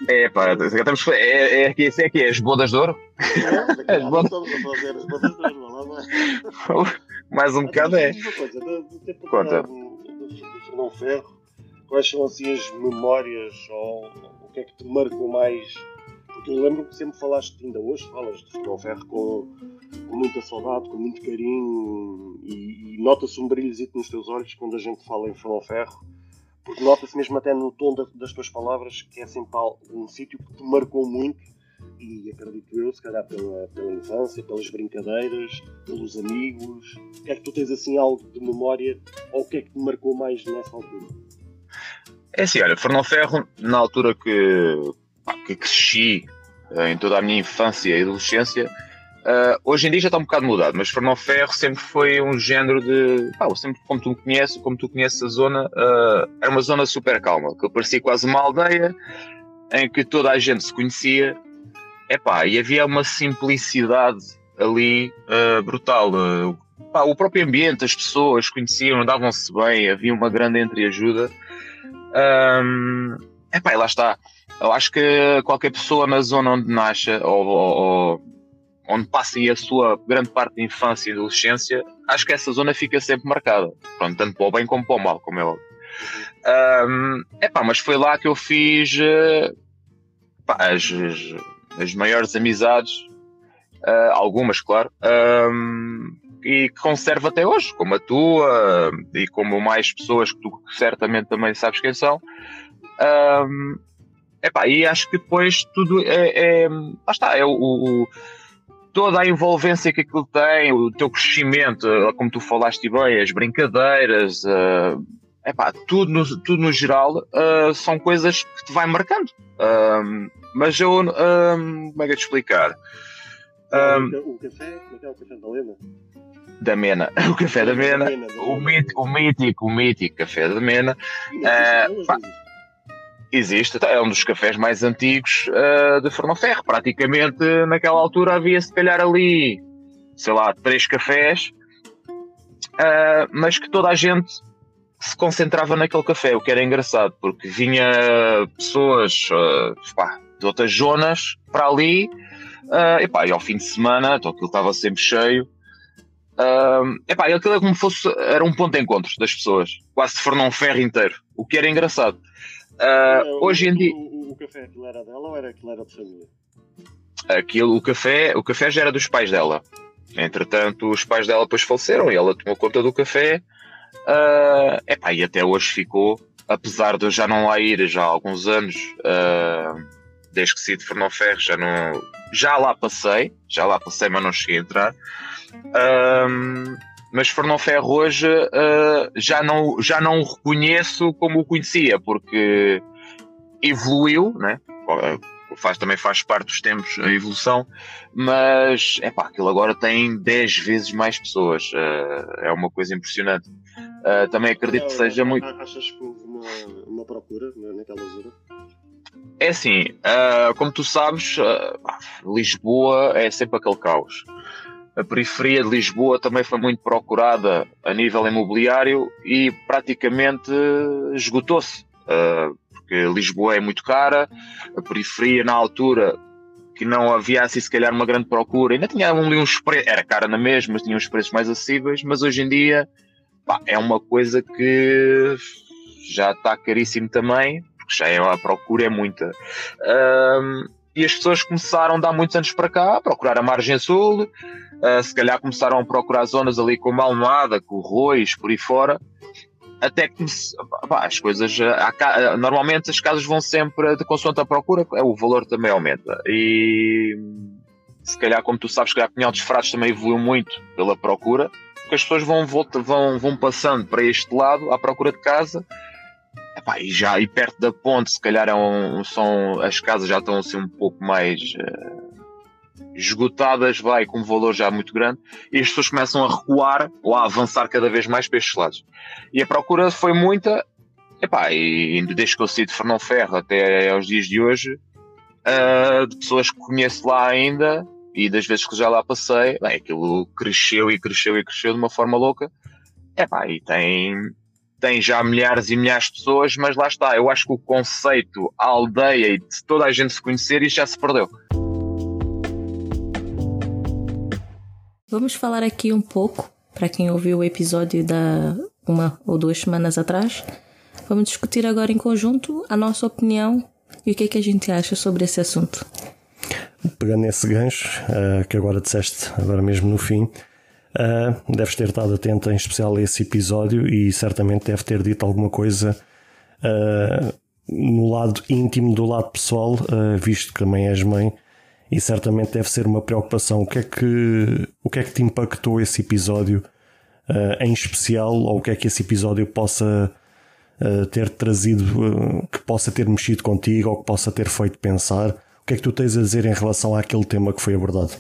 É pá, estamos, é, é, é, aqui, é aqui, é as bodas de ouro? É, a estamos *laughs* a as bodas de ouro. *laughs* Mais um bocado é. Uma coisa, do, do tempo Conta. do, do, do Fernão Ferro, quais são assim as memórias ou o que é que te marcou mais eu lembro que sempre falaste, ainda hoje falas de Fernão Ferro com, com, muita saudade, com muito carinho e, e nota-se um brilhozito nos teus olhos quando a gente fala em Fernão Ferro, porque nota-se mesmo até no tom da, das tuas palavras que é sempre um sítio que te marcou muito e acredito eu, se calhar pela, pela infância, pelas brincadeiras, pelos amigos. É que tu tens assim algo de memória ou o que é que te marcou mais nessa altura? É assim, olha, Fernão Ferro, na altura que, que cresci, em toda a minha infância e adolescência, uh, hoje em dia já está um bocado mudado, mas Fernão Ferro sempre foi um género de. Pá, sempre, como tu conheces, como tu conheces a zona, uh, era uma zona super calma, que parecia quase uma aldeia em que toda a gente se conhecia. Epá, e havia uma simplicidade ali uh, brutal. Pá, o próprio ambiente, as pessoas conheciam, davam-se bem, havia uma grande entreajuda. Um, epá, e lá está eu acho que qualquer pessoa na zona onde nasce ou, ou, onde passa a sua grande parte da infância e adolescência, acho que essa zona fica sempre marcada. Pronto, tanto para o bem como para o mal, como é óbvio. Um, epá, mas foi lá que eu fiz pá, as, as, as, maiores amizades, uh, algumas, claro, um, e que conservo até hoje, como a tua e como mais pessoas que tu certamente também sabes quem são. Um, Epá, e acho que depois tudo é. é lá está, é o, o toda a envolvência que aquilo tem, o teu crescimento, como tu falaste bem, as brincadeiras, uh, epá, tudo, no, tudo no geral, uh, são coisas que te vai marcando. Uh, mas eu, como é que é de explicar? o café, como é que é o café da Lena? Da Mena, *laughs* o café da Mena, o, mítico, o mítico, o mítico café da Mena. Existe, é um dos cafés mais antigos uh, de Ferro. Praticamente naquela altura havia se calhar ali, sei lá, três cafés, uh, mas que toda a gente se concentrava naquele café, o que era engraçado, porque vinha pessoas uh, pá, de outras zonas para ali, uh, epá, e ao fim de semana, então aquilo estava sempre cheio. Uh, epá, aquilo era como fosse, era um ponto de encontro das pessoas, quase de Fernão Ferro inteiro, o que era engraçado. Uh, hoje em dia. O, o, café aquilo era dela ou era aquilo era de família? Aquilo, o café, o café já era dos pais dela. Entretanto, os pais dela depois faleceram e ela tomou conta do café. Uh, epá, e até hoje ficou, apesar de eu já não lá ir já há alguns anos, uh, desde que saí de Fernão Ferro, já não. Já lá passei, já lá passei, mas não cheguei a entrar. Uh, mas Fernão Ferro hoje uh, já, não, já não o reconheço como o conhecia, porque evoluiu, né? Faz, também faz parte dos tempos a evolução, mas é pá, aquilo agora tem 10 vezes mais pessoas, uh, é uma coisa impressionante. Uh, também acredito que seja muito. Achas que houve uma, uma procura naquela zona? É assim, como tu sabes, Lisboa é sempre aquele caos. A periferia de Lisboa também foi muito procurada a nível imobiliário e praticamente esgotou-se. Uh, porque Lisboa é muito cara, a periferia na altura que não havia assim se calhar uma grande procura, ainda tinha ali uns preços, era cara na mesma, mas tinha uns preços mais acessíveis, mas hoje em dia pá, é uma coisa que já está caríssimo também, porque já é, a procura é muita. Uh, e as pessoas começaram, de há muitos anos para cá, a procurar a margem sul, uh, se calhar começaram a procurar zonas ali como Almada, com Rois, por aí fora, até que pá, as coisas, há, normalmente as casas vão sempre de consoante a procura, é, o valor também aumenta. E se calhar, como tu sabes, que a Pinhal dos Fratos também evoluiu muito pela procura, porque as pessoas vão, vão, vão passando para este lado à procura de casa. Epá, e já e perto da ponte, se calhar é um, são, as casas já estão assim um pouco mais uh, esgotadas, vai com um valor já muito grande, e as pessoas começam a recuar ou a avançar cada vez mais para estes lados. E a procura foi muita, epá, e desde que eu saí de Fernão Ferro até aos dias de hoje, uh, de pessoas que conheço lá ainda, e das vezes que já lá passei, bem, aquilo cresceu e cresceu e cresceu de uma forma louca, epá, e tem, tem já milhares e milhares de pessoas, mas lá está, eu acho que o conceito, a aldeia e de toda a gente se conhecer, isso já se perdeu. Vamos falar aqui um pouco, para quem ouviu o episódio da uma ou duas semanas atrás, vamos discutir agora em conjunto a nossa opinião e o que é que a gente acha sobre esse assunto. Pegando nesse gancho, uh, que agora disseste, agora mesmo no fim, uh, deves ter estado atento em especial a esse episódio e certamente deve ter dito alguma coisa uh, no lado íntimo, do lado pessoal, visto que também és mãe e certamente deve ser uma preocupação. O que é que, o que, é que te impactou esse episódio uh, em especial, ou o que é que esse episódio possa uh, ter trazido, uh, que possa ter mexido contigo, ou que possa ter feito pensar? O que é que tu tens a dizer em relação àquele tema que foi abordado?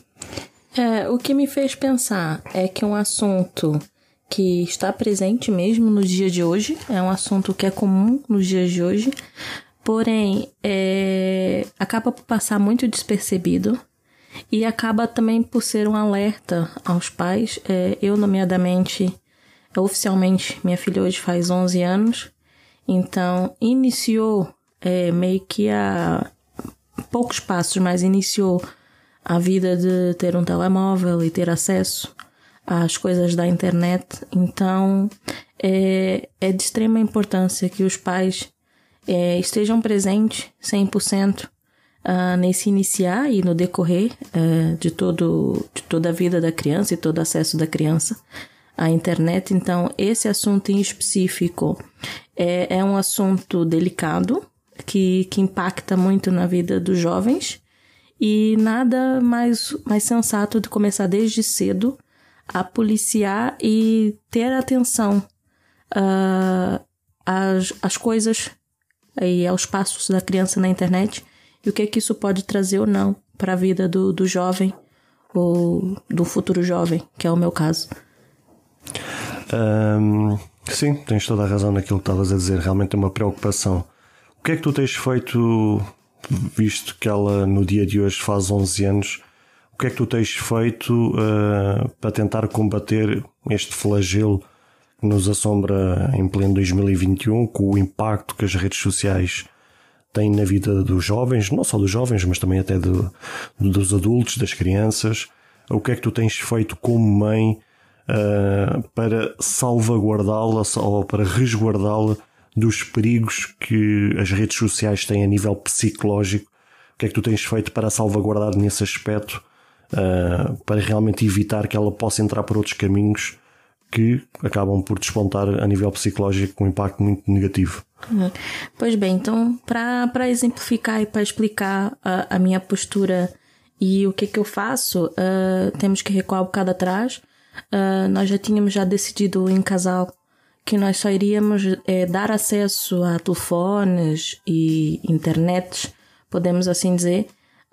É, o que me fez pensar é que um assunto que está presente mesmo nos dias de hoje, é um assunto que é comum nos dias de hoje, porém é, acaba por passar muito despercebido e acaba também por ser um alerta aos pais. É, eu, nomeadamente, oficialmente, minha filha hoje faz 11 anos, então iniciou é, meio que a poucos passos, mas iniciou a vida de ter um telemóvel e ter acesso às coisas da internet. Então, é, é de extrema importância que os pais é, estejam presentes 100% uh, ah, nesse iniciar e no decorrer uh, de, todo, de toda a vida da criança e todo acesso da criança à internet. Então, esse assunto em específico é, é um assunto delicado que, que impacta muito na vida dos jovens E nada mais, mais sensato de começar desde cedo a policiar e ter atenção uh, às, às coisas e aos passos da criança na internet e o que é que isso pode trazer ou não para a vida do, do jovem ou do futuro jovem, que é o meu caso. Um, sim, tens toda a razão naquilo que estavas a dizer, realmente é uma preocupação. O que é que tu tens feito, visto que ela no dia de hoje faz 11 anos, o que é que tu tens feito uh, para tentar combater este flagelo que nos assombra em pleno 2021, com o impacto que as redes sociais têm na vida dos jovens, não só dos jovens, mas também até do, dos adultos, das crianças? O que é que tu tens feito como mãe uh, para salvaguardá-la ou para resguardá-la dos perigos que as redes sociais têm a nível psicológico? O que é que tu tens feito para salvaguardar nesse aspecto, uh, para realmente evitar que ela possa entrar por outros caminhos que acabam por despontar a nível psicológico um impacto muito negativo? Uhum. Pois bem, então, para exemplificar e para explicar a, a, minha postura e o que, que eu faço, uh, temos que recuar um bocado atrás. Uh, nós já tínhamos já decidido em casal que nós só iríamos é, dar acesso a telefones e internet, podemos assim dizer,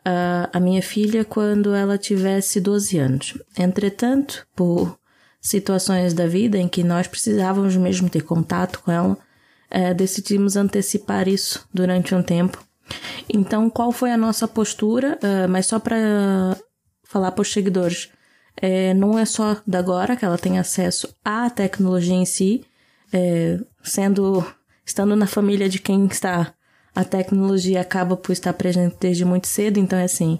uh, a minha filha quando ela tivesse 12 anos. Entretanto, por situações da vida em que nós precisávamos mesmo ter contato com ela, é, decidimos antecipar isso durante um tempo. Então, qual foi a nossa postura? Uh, mas só para falar para os seguidores, é, não é só da agora que ela tem acesso à tecnologia em si, é, sendo estando na família de quem está, a tecnologia acaba por estar presente desde muito cedo. Então, é assim,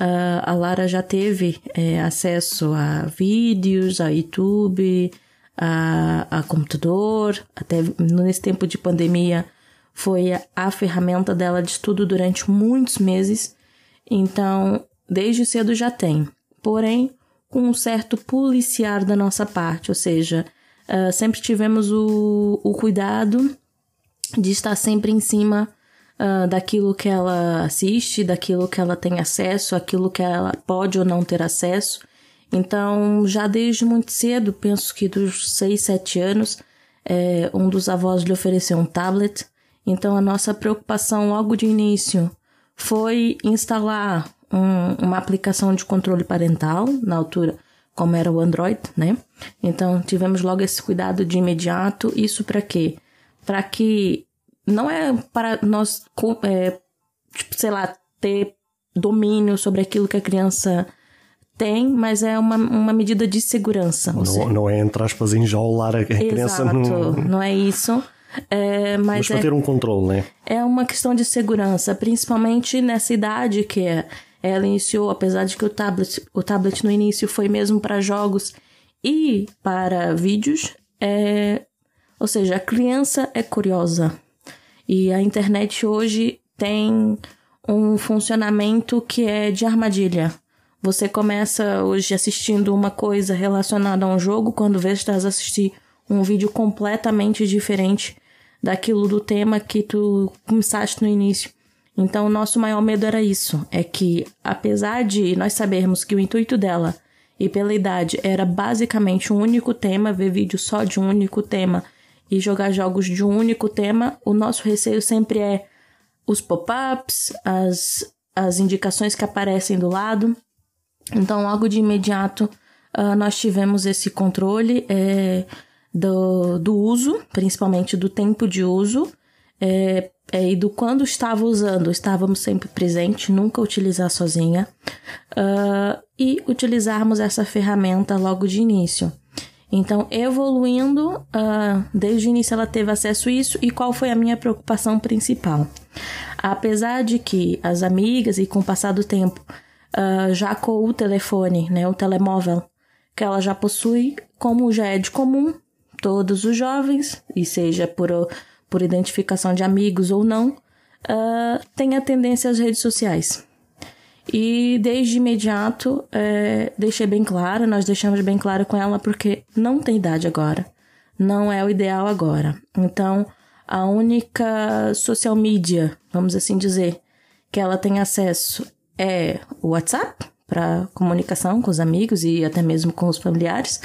uh, a Lara já teve é, acesso a vídeos, a YouTube, a, a computador, até nesse tempo de pandemia foi a, a ferramenta dela de estudo durante muitos meses. Então, desde cedo já tem. Porém, com um certo policiar da nossa parte, ou seja, uh, sempre tivemos o, o cuidado de estar sempre em cima uh, daquilo que ela assiste, daquilo que ela tem acesso, aquilo que ela pode ou não ter acesso. Então, já desde muito cedo, penso que dos 6, 7 anos, é, um dos avós lhe ofereceu um tablet. Então, a nossa preocupação logo de início foi instalar um, uma aplicação de controle parental, na altura, como era o Android, né? Então, tivemos logo esse cuidado de imediato. Isso para quê? Para que não é para nós, é, tipo, sei lá, ter domínio sobre aquilo que a criança tem, mas é uma, uma medida de segurança. Não, não é, entre aspas, enjaular a criança no... não é isso. É, mas, mas para é, ter um controle, né? É uma questão de segurança, principalmente nessa idade que é, ela iniciou, apesar de que o tablet, o tablet no início foi mesmo para jogos e para vídeos, é, ou seja, a criança é curiosa. E a internet hoje tem um funcionamento que é de armadilha. Você começa hoje assistindo uma coisa relacionada a um jogo, quando vê estás assistir um vídeo completamente diferente daquilo do tema que tu começaste no início. Então, o nosso maior medo era isso, é que apesar de nós sabermos que o intuito dela e pela idade era basicamente um único tema, ver vídeo só de um único tema e jogar jogos de um único tema, o nosso receio sempre é os pop-ups, as, as indicações que aparecem do lado. Então, logo de imediato, uh, nós tivemos esse controle é, do, do uso, principalmente do tempo de uso, é, é, e do quando estava usando. Estávamos sempre presentes, nunca utilizar sozinha, uh, e utilizarmos essa ferramenta logo de início. Então, evoluindo, uh, desde o início ela teve acesso a isso, e qual foi a minha preocupação principal? Apesar de que as amigas, e com o passar do tempo, uh, já com o telefone, né, o telemóvel, que ela já possui, como já é de comum, todos os jovens, e seja por, por identificação de amigos ou não, uh, tem a tendência às redes sociais. E desde imediato é, deixei bem claro, nós deixamos bem claro com ela porque não tem idade agora. Não é o ideal agora. Então, a única social media, vamos assim dizer, que ela tem acesso é o WhatsApp para comunicação com os amigos e até mesmo com os familiares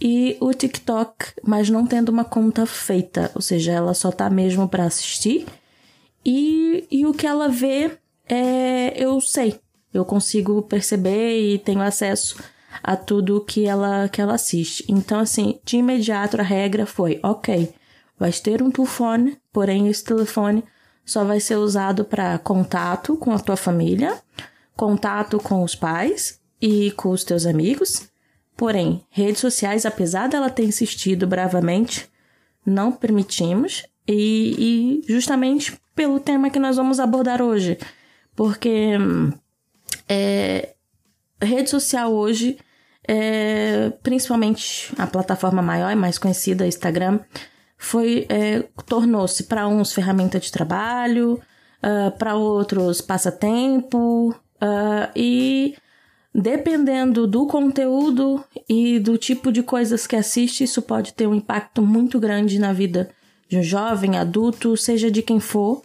e o TikTok, mas não tendo uma conta feita, ou seja, ela só tá mesmo para assistir e, e o que ela vê é eu sei, eu consigo perceber e tenho acesso a tudo que ela que ela assiste. Então assim, de imediato a regra foi, ok, vais ter um telefone, porém esse telefone só vai ser usado para contato com a tua família, contato com os pais e com os teus amigos. Porém, redes sociais, apesar dela ter insistido bravamente, não permitimos e, e justamente pelo tema que nós vamos abordar hoje, porque é, rede social hoje, é, principalmente a plataforma maior e mais conhecida, Instagram, foi é, tornou-se para uns ferramenta de trabalho, uh, para outros passatempo uh, e dependendo do conteúdo e do tipo de coisas que assiste, isso pode ter um impacto muito grande na vida de um jovem, adulto, seja de quem for.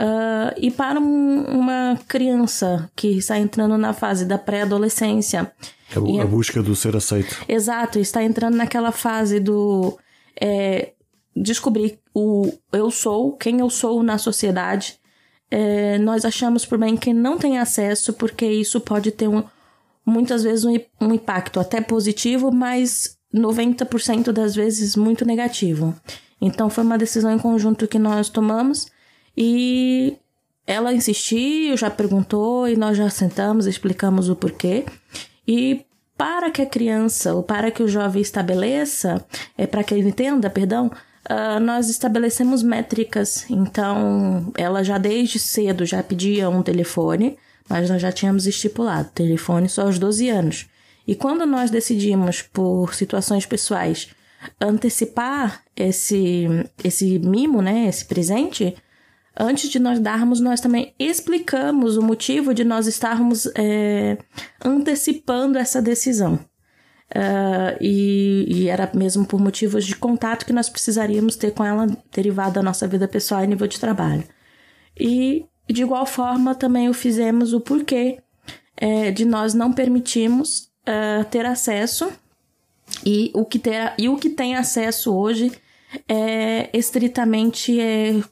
Uh, e para um, uma criança que está entrando na fase da pré-adolescência. A, a, busca do ser aceito. Exato, está entrando naquela fase do é, descobrir o eu sou, quem eu sou na sociedade. É, nós achamos por bem que não tem acesso, porque isso pode ter um, muitas vezes um, um impacto até positivo, mas 90% das vezes muito negativo. Então foi uma decisão em conjunto que nós tomamos e ela insistiu, já perguntou e nós já sentamos, explicamos o porquê. E para que a criança ou para que o jovem estabeleça, é para que ele entenda, perdão, uh, nós estabelecemos métricas. Então, ela já desde cedo já pedia um telefone, mas nós já tínhamos estipulado telefone só aos 12 anos. E quando nós decidimos, por situações pessoais, antecipar esse, esse mimo, né, esse presente, antes de nós darmos, nós também explicamos o motivo de nós estarmos é, antecipando essa decisão. Uh, e, e, era mesmo por motivos de contato que nós precisaríamos ter com ela derivado da nossa vida pessoal e nível de trabalho. E de igual forma também o fizemos o porquê é, de nós não permitirmos uh, ter acesso e o que ter, e o que tem acesso hoje é estritamente é,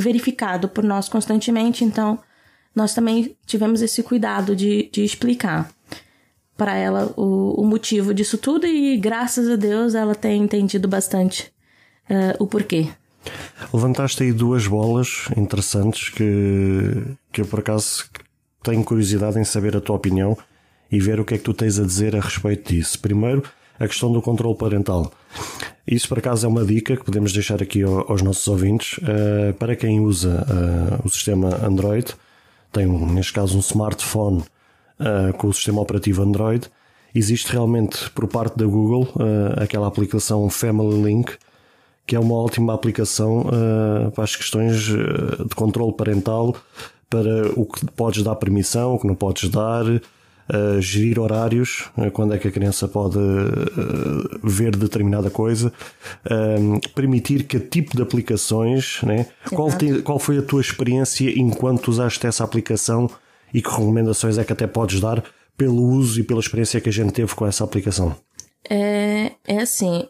verificado por nós constantemente, então nós também tivemos esse cuidado de, de explicar para ela o, o, motivo disso tudo e graças a Deus ela tem entendido bastante uh, o porquê. Levantaste aí duas bolas interessantes que, que eu por acaso tenho curiosidade em saber a tua opinião e ver o que é que tu tens a dizer a respeito disso. Primeiro, a questão do controle parental. Isso, por acaso, é uma dica que podemos deixar aqui aos nossos ouvintes. Uh, para quem usa uh, o sistema Android, tem, neste caso, um smartphone uh, com o sistema operativo Android, existe realmente, por parte da Google, aquela aplicação Family Link, que é uma ótima aplicação para as questões de controle parental, para o que podes dar permissão, o que não podes dar, uh, gerir horários, uh, quando é que a criança pode uh, ver determinada coisa, permitir que tipo de aplicações, né? qual, te, qual foi a tua experiência enquanto usaste essa aplicação e que recomendações é que até podes dar pelo uso e pela experiência que a gente teve com essa aplicação? É, é assim,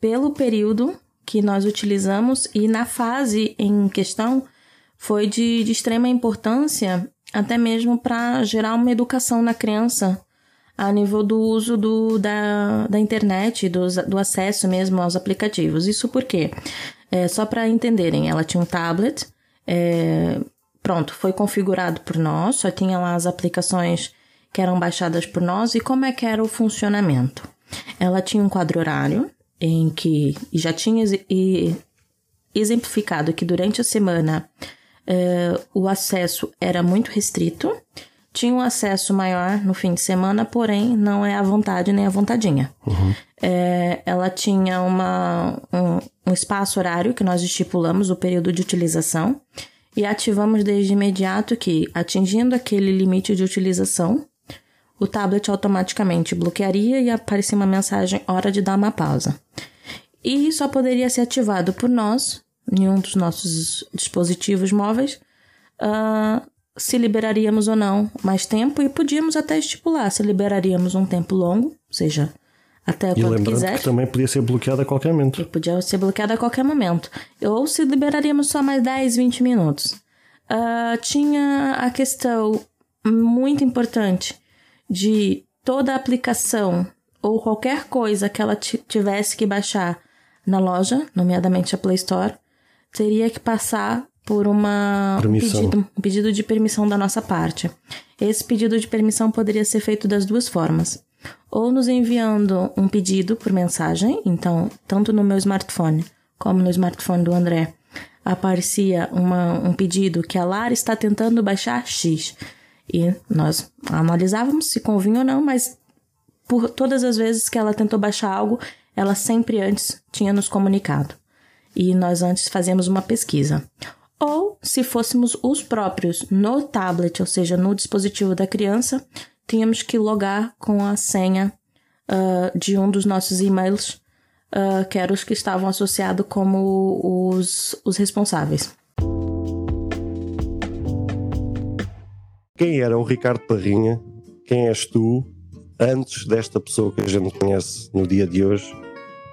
pelo período que nós utilizamos e na fase em questão foi de, de extrema importância até mesmo para gerar uma educação na criança a nível do uso do, da, da internet, do, do acesso mesmo aos aplicativos. Isso porque, é, só para entenderem, ela tinha um tablet, é, pronto, foi configurado por nós, só tinha lá as aplicações que eram baixadas por nós e como é que era o funcionamento. Ela tinha um quadro horário em que já tinha exemplificado que durante a semana uh, o acesso era muito restrito, tinha um acesso maior no fim de semana, porém não é à vontade nem à vontadinha. Uhum. É, ela tinha uma, um, um, espaço horário que nós estipulamos, o período de utilização, e ativamos desde imediato que, atingindo aquele limite de utilização, o tablet automaticamente bloquearia e aparecia uma mensagem hora de dar uma pausa. E só poderia ser ativado por nós em um dos nossos dispositivos móveis uh, se liberaríamos ou não mais tempo e podíamos até estipular se liberaríamos um tempo longo, ou seja, até E quando lembrando quiser. que também podia ser bloqueado a qualquer momento. Podia ser bloqueado a qualquer momento. Ou se liberaríamos só mais 10, 20 minutos. Ah, tinha a questão muito importante de toda aplicação ou qualquer coisa que ela ti- tivesse que baixar na loja, nomeadamente a Play Store, teria que passar por uma, um, pedido, um pedido de permissão da nossa parte. Esse pedido de permissão poderia ser feito das duas formas. Ou nos enviando um pedido por mensagem, então, tanto no meu smartphone como no smartphone do André, aparecia uma, um pedido que a Lara está tentando baixar X. E nós analisávamos se convinha ou não, mas por todas as vezes que ela tentou baixar algo, ela sempre antes tinha nos comunicado. E nós antes fazíamos uma pesquisa. Ou, se fôssemos os próprios no tablet, ou seja, no dispositivo da criança, tínhamos que logar com a senha ah, de um dos nossos e-mails, ah, que eram os que estavam associados como os, os responsáveis. Quem era o Ricardo Parrinha? Quem és tu antes desta pessoa que a gente conhece no dia de hoje?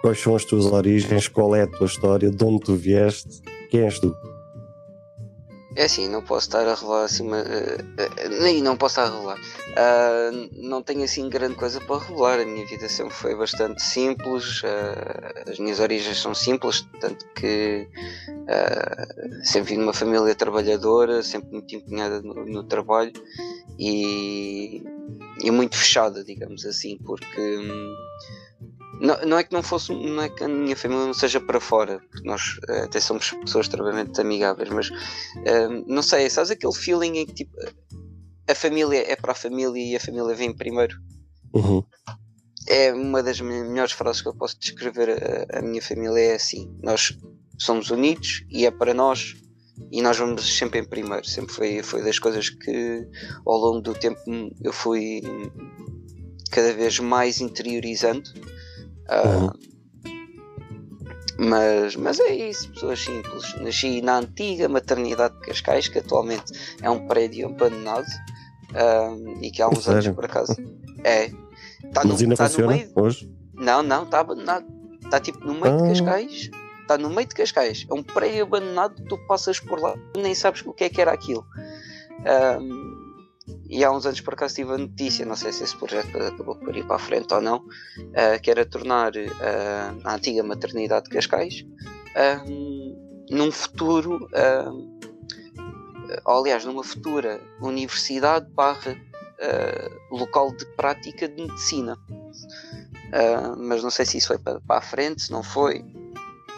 Quais são as tuas origens? Qual é a tua história? De onde tu vieste? Quem és tu? É assim, não posso estar a revelar uma, eh, eh, nem não posso estar a revelar. Ah, não tenho assim grande coisa para revelar. A minha vida sempre foi bastante simples. ah, as minhas origens são simples, tanto que ah, sempre vim de uma família trabalhadora, sempre muito empenhada no, no trabalho e, e muito fechada, digamos assim, porque hum, não, não é que não fosse, não é que a minha família não seja para fora, porque nós eh, até somos pessoas extremamente amigáveis, mas Hum, não sei, sabes aquele feeling em que tipo a família é para a família e a família vem primeiro? Uhum. É uma das me- melhores frases que eu posso descrever a, a minha família é assim, nós somos unidos e é para nós e nós vamos sempre em primeiro, sempre foi, foi das coisas que ao longo do tempo eu fui cada vez mais interiorizando. Ah, Uhum. mas, mas é isso, pessoas simples. Nasci na antiga maternidade de Cascais, que atualmente é um prédio abandonado ahm, e que há uns anos Sério? por acaso é. Tá no, Mas ainda tá no funciona meio. hoje? Não, não, está abandonado. Está tipo no meio Ah. de Cascais. Está no meio de Cascais. É um prédio abandonado, tu passas por lá nem sabes o que é que era aquilo. Ahm, e há uns anos por acaso tive a notícia, não sei se esse projeto acabou por ir para a frente ou não, ah, que era tornar ah, a antiga maternidade de Cascais ahm, num futuro, ou, aliás, numa futura universidade barra local de prática de medicina. Mas não sei se isso foi para, para a frente, se não foi.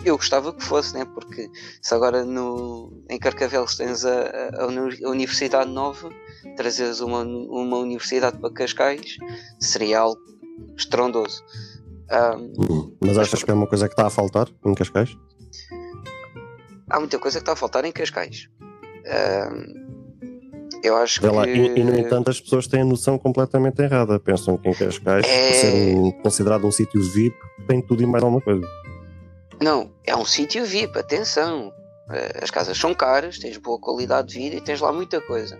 Eu gostava que fosse, né? porque se agora no, em Carcavelos tens a, a- a Universidade Nova, trazeres uma, uma universidade para Cascais, seria algo estrondoso. Uhum. Mas achas que é uma coisa que está a faltar em Cascais? há muita coisa que está a faltar em Cascais. Ah, eu acho que. e, e, no entanto as pessoas têm a noção completamente errada. Pensam que em Cascais, É. por ser um- considerado um sítio VIP, tem tudo e mais alguma coisa. Não, é um sítio VIP, atenção. Eh, As casas são caras, tens boa qualidade de vida e tens lá muita coisa.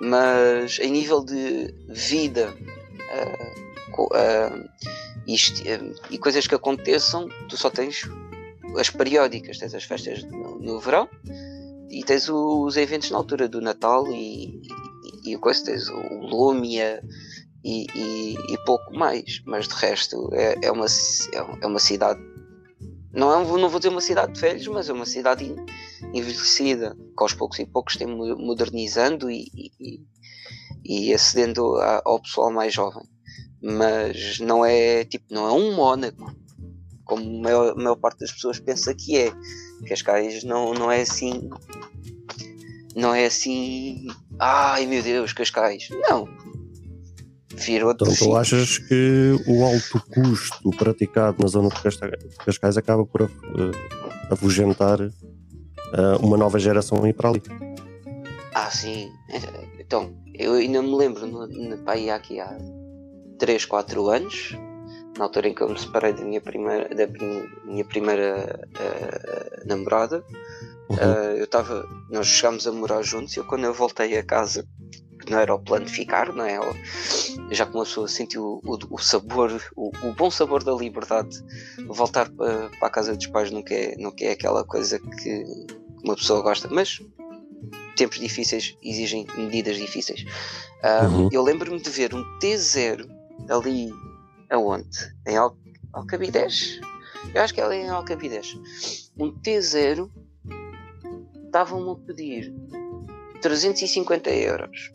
Mas em nível de vida eh, e esti- eh, e coisas que aconteçam, tu só tens as periódicas, tens as festas no, no verão e tens os eventos na altura do Natal e, e, e coisa, tens o Lume e, e, pouco mais. Mas de resto é, é, uma, ci- é uma cidade não, é, não vou dizer uma cidade de velhos, mas é uma cidade en- envelhecida, que aos poucos e poucos tem mo- modernizando e, e, e acedendo ao pessoal mais jovem. Mas não é tipo, não é um Mónaco, como a maior, a maior parte das pessoas pensa que é. Cascais não, não é assim. Não é assim. Ai meu Deus, Cascais. Não. Então tu achas que o alto custo praticado na zona de Cascais acaba por eh, afugentar eh, uma nova geração a ir para ali? Ah, sim. Então, eu ainda me lembro no, no pai aqui há 3, 4 anos, na altura em que eu me separei da minha primeira, da minha primeira eh, namorada. Uhum. Uh, eu estava. Nós chegámos a morar juntos e eu, quando eu voltei a casa, que não era o plano de ficar, não é? Já começou a sentir o, o, o sabor, o, o, bom sabor da liberdade. Voltar para, para a casa dos pais nunca é, nunca é aquela coisa que uma pessoa gosta, mas tempos difíceis exigem medidas difíceis. uhum. Eu lembro-me de ver um T0 ali aonde? Em Al Alcabidez? Eu acho que é ali em Alcabidez. Um T0 estavam-me a pedir 350 euros.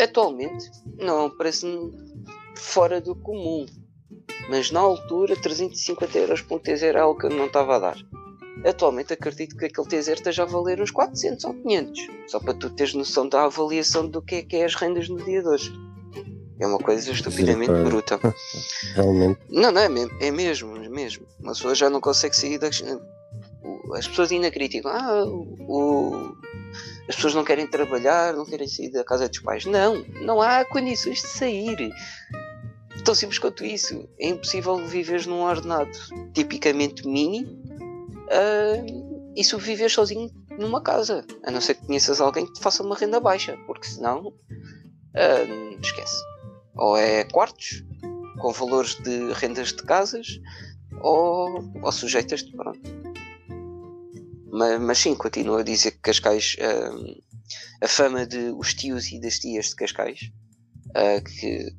Atualmente não parece fora do comum, mas na altura 350 euros por um T0 é algo que eu não estava a dar. Atualmente acredito que aquele T0 esteja a valer uns 400 ou 500, só para tu teres noção da avaliação do que é que é as rendas no dia de hoje. É uma coisa estupidamente bruta. *laughs* Realmente. Não, não, é mesmo, é mesmo, é mesmo. Uma pessoa já não consegue sair das. As pessoas ainda criticam. Ah, o, as pessoas não querem trabalhar, não querem sair da casa dos pais. Não, não há condições de sair. Tão simples quanto isso. É impossível viver num ordenado tipicamente mini uh, e sobreviver sozinho numa casa. A não ser que conheças alguém que te faça uma renda baixa, porque senão uh, esquece ou é quartos com valores de rendas de casas ou, ou sujeitas de pronto. Mas, mas sim, continuo a dizer que Cascais, uh, a fama de os tios e das tias de Cascais, uh, que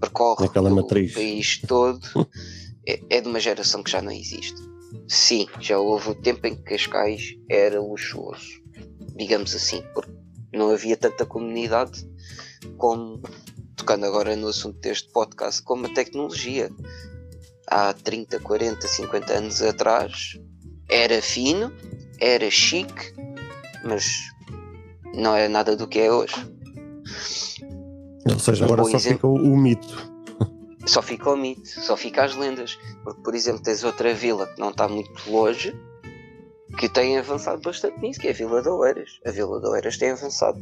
percorre o país todo, *laughs* é, é, de uma geração que já não existe. Sim, já houve o tempo em que Cascais era luxuoso, digamos assim, porque não havia tanta comunidade como tocando agora no assunto deste podcast, como a tecnologia. Há 30, 40, 50 anos atrás era fino, era chique, mas não é nada do que é hoje. Ou seja, agora só exemplo, fica o, o mito. Só fica o mito, só fica as lendas. Porque, por exemplo, tens outra vila que não está muito longe que tem avançado bastante nisso, que é a Vila de Oeiras. A Vila de Oeiras tem avançado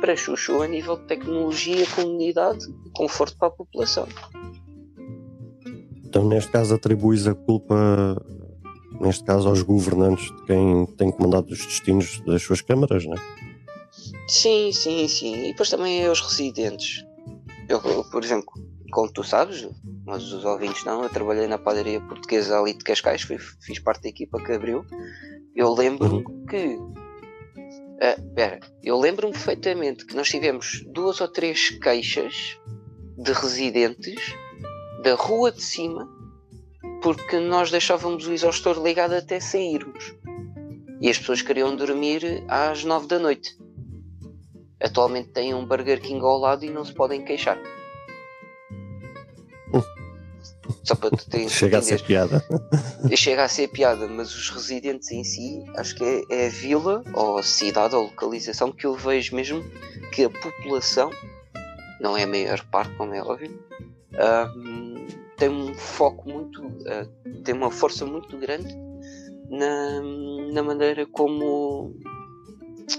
para Chuchu a nível de tecnologia, comunidade e conforto para a população. Então, neste caso, atribuis a culpa, neste caso, aos governantes de quem tem comandado os destinos das suas câmaras, não é? Sim, sim, sim. E depois também aos residentes. Eu, por exemplo, como tu sabes, mas os ouvintes não, eu trabalhei na padaria portuguesa ali de Cascais, fui, fiz parte da equipa que abriu. Eu lembro uhum. que Uh, eu lembro-me perfeitamente que nós tivemos duas ou três queixas de residentes da rua de cima porque nós deixávamos o exaustor ligado até sairmos e as pessoas queriam dormir às nove da noite. Atualmente têm um Burger King ao lado e não se podem queixar. Só para tu teres Chega a ser piada. Chega a ser piada, mas os residentes em si, acho que é, é a vila, ou a cidade, ou localização que eu vejo mesmo que a população, não é a maior parte, como é óbvio, tem um foco muito, uh, tem uma força muito grande na, na maneira como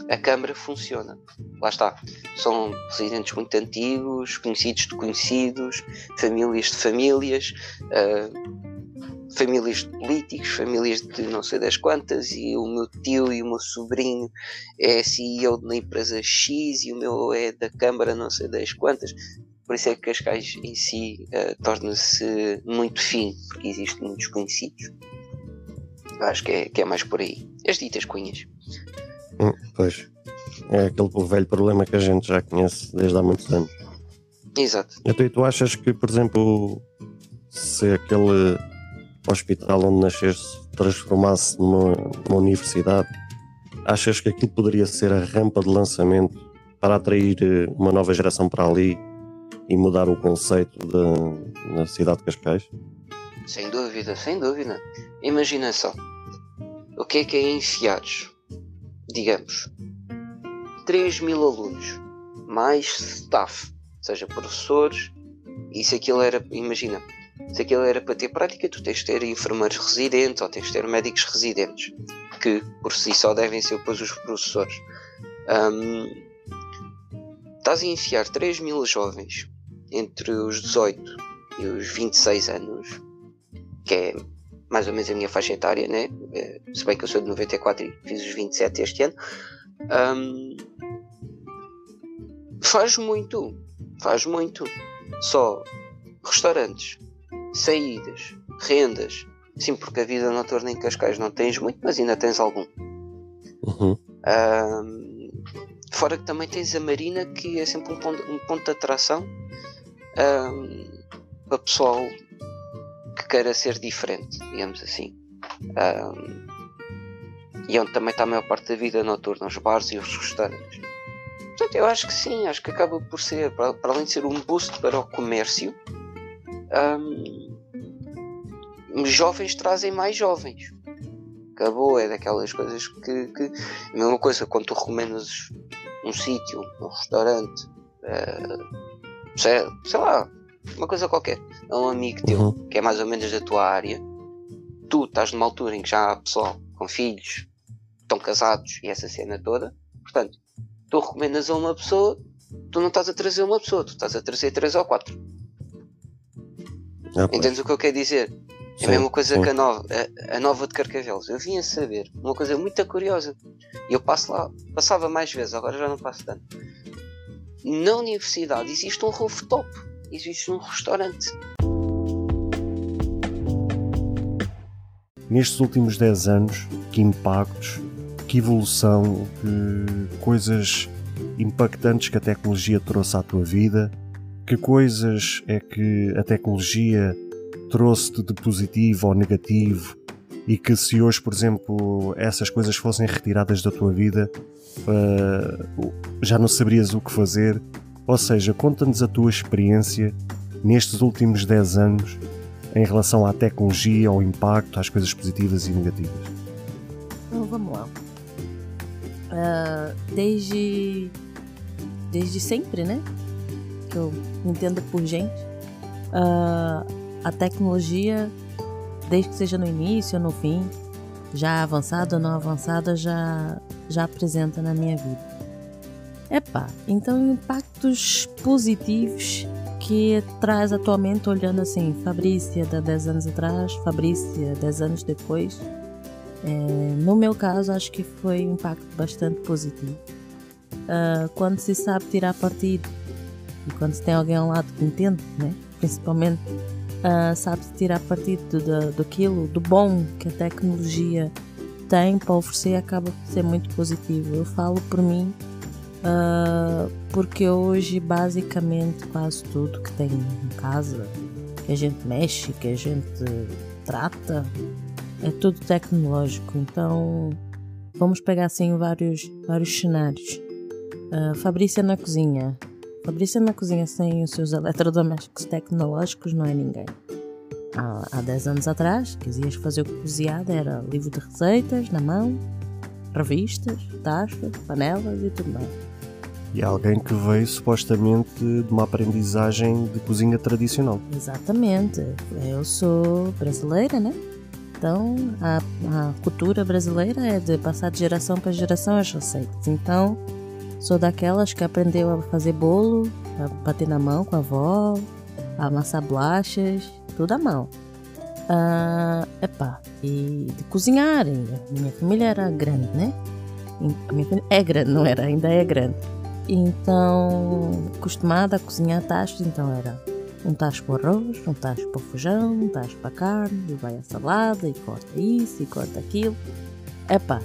a Câmara funciona. Lá está. São residentes muito antigos, conhecidos de conhecidos, famílias de famílias, uh, famílias de políticos, famílias de não sei das quantas, e o meu tio e o meu sobrinho é CEO de uma empresa X e o meu é da Câmara não sei das quantas. Por isso é que Cascais em si uh, torna-se muito fino, porque existem muitos conhecidos. Acho que é, que é mais por aí. As ditas cunhas. Hum, pois. É aquele velho problema que a gente já conhece desde há muitos anos. Exato. Então, e tu achas que, por exemplo, se aquele hospital onde nasceste transformasse numa, numa universidade, achas que aquilo poderia ser a rampa de lançamento para atrair eh, uma nova geração para ali e mudar o conceito da, da cidade de Cascais? Sem dúvida, sem dúvida. Imagina só. O que é que é enfiados? digamos, 3 mil alunos, mais staff, seja professores, e se aquilo era, imagina, se aquilo era para ter prática, tu tens de ter enfermeiros residentes ou tens de ter médicos residentes, que por si só devem ser depois os professores. Um, estás a enfiar 3 mil jovens entre os 18 e os 26 anos, que é mais ou menos a minha faixa etária, né? Eh, se bem que eu sou de 94 e fiz os 27 este ano. Um, faz muito, faz muito. Só restaurantes, saídas, rendas. Sim, porque a vida noturna em Cascais não tens muito, mas ainda tens algum. Uhum. Um, fora que também tens a Marina, que é sempre um ponto, um ponto de atração um, para pessoal que queira ser diferente, digamos assim. Um, e onde também está a maior parte da vida noturna, os bares e os restaurantes. Portanto, eu acho que sim, acho que acaba por ser, para, para além de ser um boost para o comércio, um, jovens trazem mais jovens. Acabou, é daquelas coisas que, que. A mesma coisa quando tu recomendas um sítio, um restaurante, uh, sei, sei, lá, uma coisa qualquer, a um amigo teu uhum. que é mais ou menos da tua área, tu estás numa altura em que já há pessoal com filhos, estão casados e essa cena toda, portanto, tu recomendas a uma pessoa, tu não estás a trazer uma pessoa, tu estás a trazer três ou quatro. Ah, Entendes o que eu quero dizer? É a mesma coisa sim. que a nova, a, a, nova de Carcavelos. Eu vinha saber uma coisa muito curiosa. Eu passo lá, passava mais vezes, agora já não passo tanto. Na universidade existe um rooftop, existe um restaurante. Nestes últimos 10 anos, que impactos, que evolução, que coisas impactantes que a tecnologia trouxe à tua vida, que coisas é que a tecnologia trouxe-te de positivo ou negativo e que se hoje, por exemplo, essas coisas fossem retiradas da tua vida, uh, já não saberias o que fazer. Ou seja, conta-nos a tua experiência nestes últimos 10 anos em relação à tecnologia, ao impacto, às coisas positivas e negativas. Então vamos lá. Uh, desde, desde sempre, né? Que eu entendo por gente. Uh, a tecnologia, desde que seja no início ou no fim, já avançada ou não avançada, já, já apresenta na minha vida. Epá, então impactos positivos que traz atualmente, olhando assim, Fabrícia de 10 anos atrás, Fabrícia 10 anos depois, é, no meu caso acho que foi um impacto bastante positivo. Uh, quando se sabe tirar partido e quando se tem alguém ao lado que entende, né? principalmente uh, sabe-se tirar partido do, daquilo, do bom que a tecnologia tem para oferecer, acaba por ser muito positivo. Eu falo por mim, uh, porque hoje basicamente quase tudo que tem em casa, que a gente mexe, que a gente trata, é tudo tecnológico. Então vamos pegar assim vários, vários cenários. Uh, Fabrícia na cozinha, Fabrícia na cozinha sem os seus eletrodomésticos tecnológicos não é ninguém. Há, há 10 anos atrás, quisias fazer o que cozinhada era livro de receitas na mão, revistas, taxas, panelas e tudo mais. E alguém que veio supostamente de uma aprendizagem de cozinha tradicional. Exatamente. Eu sou brasileira, né? Então a, a cultura brasileira é de passar de geração para geração as receitas. Então Sou daquelas que aprendeu a fazer bolo, a bater na mão com a avó, a amassar bolachas, tudo à mão. Epá, e de cozinhar. Minha família era grande, né? A minha família é grande, não era, ainda é grande. Então, acostumada a cozinhar tachos, então era um tacho para arroz, um tacho para feijão, um tacho para carne, e vai a salada, e corta isso, e corta aquilo. Epá,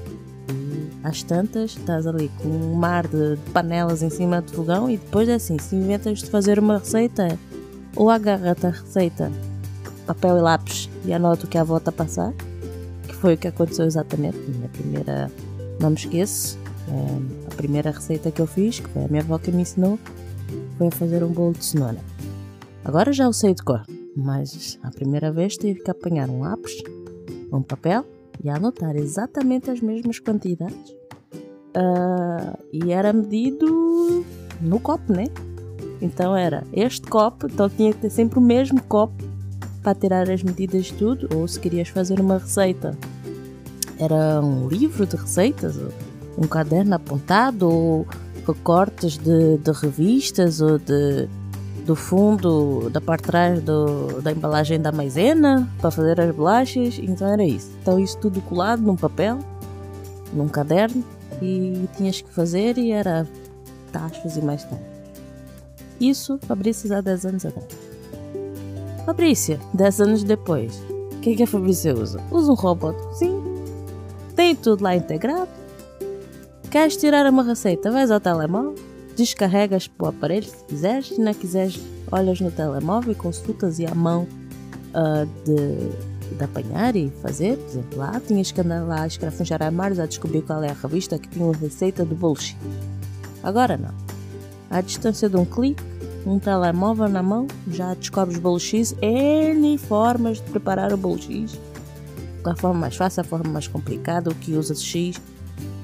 às tantas, estás ali com um mar de panelas em cima do fogão e depois é assim, se inventas de fazer uma receita, ou agarra-te a receita, papel e lápis e anota o que a avó a passar, que foi o que aconteceu exatamente. Minha primeira, não me esqueço, é, a primeira receita que eu fiz, que foi a minha avó que me ensinou, foi fazer um bolo de cenoura. Agora já o sei de cor, mas a primeira vez tive que apanhar um lápis, um papel e anotar exatamente as mesmas quantidades. Uh, e era medido no copo, né? Então era este copo, então tinha que ter sempre o mesmo copo para tirar as medidas de tudo. Ou se querias fazer uma receita, era um livro de receitas, um caderno apontado, ou recortes de, de revistas ou de, do fundo, da parte de trás do, da embalagem da maisena para fazer as bolachas. Então era isso. Então isso tudo colado num papel, num caderno e tinhas que fazer e era taxas e mais tarde. Isso Fabrício há 10 anos atrás. Fabrício, 10 anos depois, o que, que a Fabrício usa? Usa um robô cozinha, tem tudo lá integrado. Queres tirar uma receita? Vais ao telemóvel, descarregas para o aparelho se quiseres, se não quiseres, olhas no telemóvel e consultas e à mão uh, de, de apanhar e fazer. Por exemplo, lá tinhas que andar lá a escrafunchar armários a descobrir qual é a revista que tinha uma receita de bullshit. Agora não. À distância de um clique, um telemóvel na mão, já descobres bolo X, N formas de preparar o bolo X. A forma mais fácil, a forma mais complicada, o que usa X.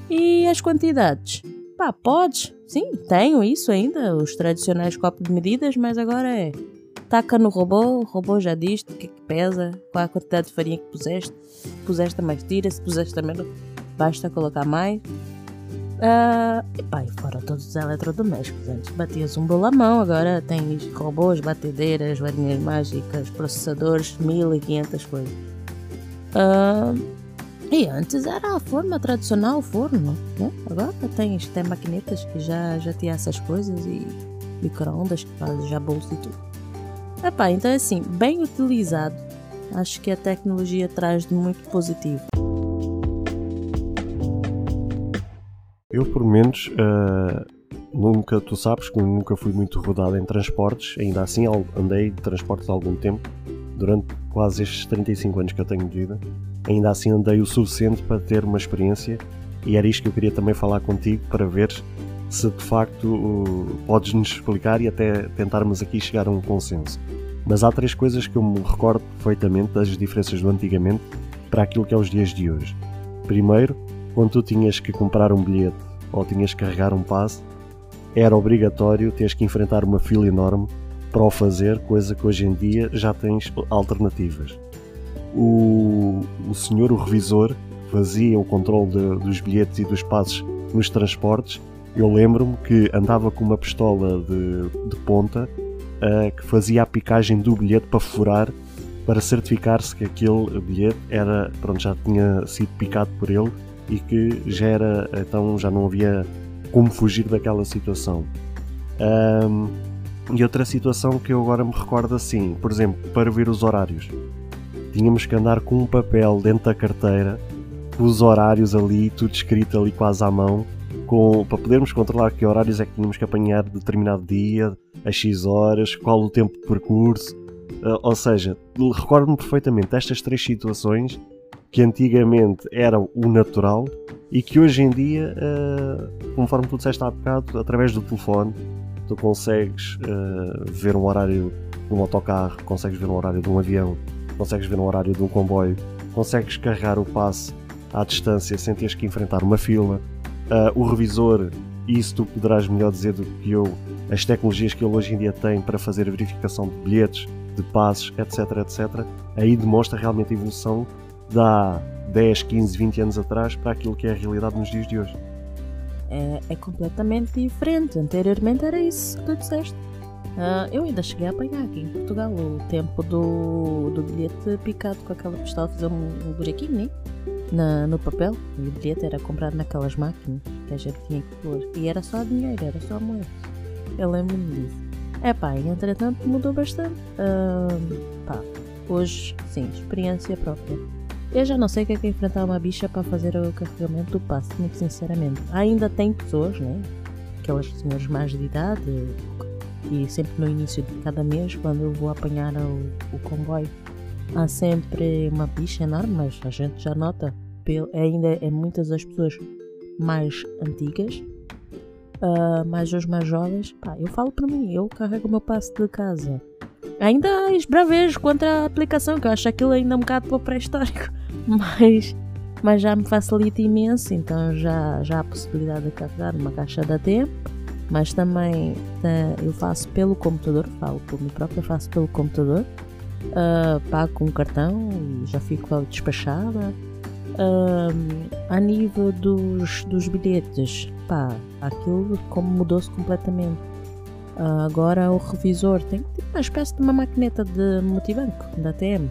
E as quantidades? Pá, podes. Sim, tenho isso ainda, os tradicionais copos de medidas, mas agora é. Taca no robô, o robô já diz o que, é que pesa, qual a quantidade de farinha que puseste. Puseste mais, tira, se puseste a menos, basta colocar mais. Uh, e pá, e fora todos os eletrodomésticos. Antes batias um bolo à mão, agora tens robôs, batedeiras, varinhas mágicas, processadores, 1500 coisas. Uh, e antes era a forma tradicional, o forno, né? Agora tens até maquinetas que já, já tinha essas coisas e micro-ondas que fazem já bolsa e tudo. Epá, então é assim, bem utilizado, acho que a tecnologia traz de muito positivo. Eu, por menos, uh, nunca, tu sabes que nunca fui muito rodado em transportes, ainda assim andei de transportes há algum tempo, durante quase estes 35 anos que eu tenho de vida. Ainda assim andei o suficiente para ter uma experiência e era isto que eu queria também falar contigo para ver se de facto podes-nos explicar e até tentarmos aqui chegar a um consenso. Mas há três coisas que eu me recordo perfeitamente das diferenças do antigamente para aquilo que é os dias de hoje. Primeiro, quando tu tinhas que comprar um bilhete ou tinhas que carregar um passe, era obrigatório teres que enfrentar uma fila enorme para o fazer, coisa que hoje em dia já tens alternativas. O, o senhor, o revisor, fazia o controle de, dos bilhetes e dos passes nos transportes. Eu lembro-me que andava com uma pistola de, de ponta uh, que fazia a picagem do bilhete para furar para certificar-se que aquele bilhete era, pronto, já tinha sido picado por ele e que já era, então já não havia como fugir daquela situação. Um, e outra situação que eu agora me recordo assim, por exemplo, para ver os horários. Tínhamos que andar com um papel dentro da carteira, com os horários ali, tudo escrito ali quase à mão, com, para podermos controlar que horários é que tínhamos que apanhar determinado dia, a X horas, qual o tempo de percurso. Uh, ou seja, recordo-me perfeitamente destas três situações que antigamente era o natural e que hoje em dia, uh, conforme tu disseste há bocado, através do telefone, tu consegues uh, ver um horário de um autocarro, consegues ver um horário de um avião, consegues ver um horário de um comboio, consegues carregar o passe à distância sem teres que enfrentar uma fila. Uh, o revisor, isso tu poderás melhor dizer do que eu, as tecnologias que ele hoje em dia tem para fazer a verificação de bilhetes, de passes, etc, etc, aí demonstra realmente a evolução dá 10, 15, 20 anos atrás para aquilo que é a realidade nos dias de hoje. É, é completamente diferente. Anteriormente era isso que tu disseste. Uh, eu ainda cheguei a apanhar aqui em Portugal o tempo do, do bilhete picado com aquela pistola, fazer um, um buraquinho né? Na, no papel. E o bilhete era comprado naquelas máquinas que a gente tinha que pôr. E era só dinheiro, era só moedas. Eu lembro-me disso. É pá, entretanto mudou bastante. Uh, pá, hoje, sim, experiência própria. Eu já não sei o que é, que é enfrentar uma bicha para fazer o carregamento do passe, muito sinceramente. Ainda tem pessoas, né? Aquelas senhoras mais de idade, e sempre no início de cada mês, quando eu vou apanhar o, o comboio, há sempre uma bicha enorme, mas a gente já nota. Ainda é muitas das pessoas mais antigas, uh, mais os mais jovens. Pá, eu falo para mim, eu carrego o meu passe de casa. Ainda esbravejo contra a aplicação, que eu acho aquilo ainda um bocado para pré-histórico. *laughs* mas, mas já me facilita imenso, então já, já há a possibilidade de carregar uma caixa da tempo, mas também uh, eu faço pelo computador, falo por mim própria, faço pelo computador, uh, pago com um cartão e já fico despachada. Uh, a nível dos, dos bilhetes, pá, aquilo como mudou-se completamente. Uh, agora o revisor tem tipo uma espécie de uma maquineta de multibanco da TM.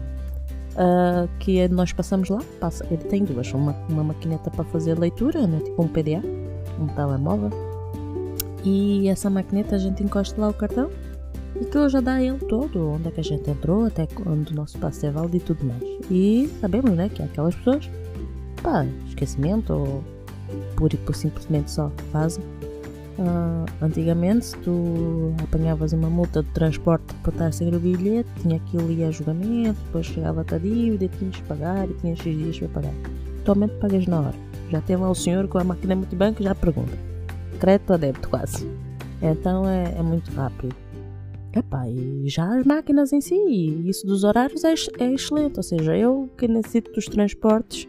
Uh, que nós passamos lá, passa, ele tem duas, uma, uma maquineta para fazer leitura, né, tipo um PDA, um telemóvel, e essa maquineta a gente encosta lá o cartão e aquilo já dá ele todo, onde é que a gente entrou, até onde o nosso passe é válido e tudo mais. E sabemos, né, que aquelas pessoas, pá, esquecimento ou por, por simplesmente só fazem. Uh, antigamente, se tu apanhavas uma multa de transporte para estar sem o bilhete, tinha aquilo ir a julgamento, depois chegava-te a dívida, tinhas de pagar e tinhas X dias para pagar. Atualmente pagas na hora. Já tem lá o senhor com a máquina multibanco já pergunta: crédito ou débito, quase. Então é, é muito rápido. E já as máquinas em si, isso dos horários é, é excelente. Ou seja, eu que necessito dos transportes,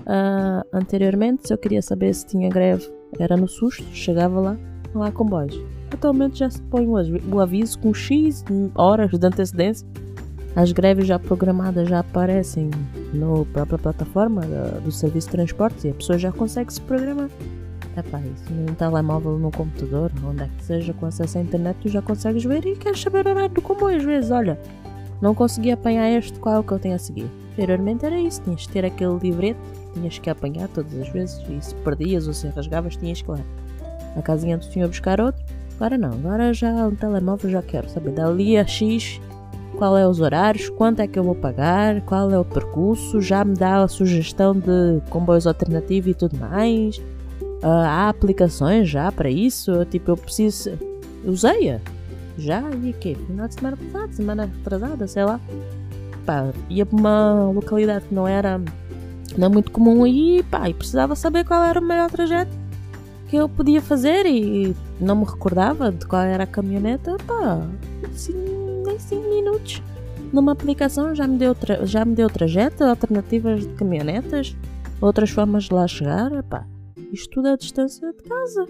uh, anteriormente, se eu queria saber se tinha greve, era no susto, chegava lá, não há comboios. Atualmente já se põe o aviso com X horas de antecedência. As greves já programadas já aparecem na própria plataforma do serviço de transportes e a pessoa já consegue se programar. Epá, isso num telemóvel, no computador, onde é que seja, com acesso à internet, tu já consegues ver e queres saber o horário do comboio às vezes. Olha, não consegui apanhar este, qual é o que eu tenho a seguir? Anteriormente era isso, tinhas de ter aquele livreto, tinhas que apanhar todas as vezes e se perdias ou se rasgavas, tinhas que ir A casinha do senhor buscar outro. Agora não, agora já um telemóvel já quero saber dali a X qual é os horários, quanto é que eu vou pagar, qual é o percurso, já me dá a sugestão de comboios alternativos e tudo mais. Uh, há aplicações já para isso? Tipo, eu preciso. Usei-a. Já? E quê? Final de semana passada, semana atrasada, sei lá. Pá, ia para uma localidade que não era não muito comum e pá, e precisava saber qual era o melhor trajeto que eu podia fazer e não me recordava de qual era a caminhoneta, pá, assim, nem 5 minutos. Numa aplicação já me, deu já me deu trajeto, alternativas de caminhonetas, outras formas de lá chegar, pá, isto tudo é a distância de casa.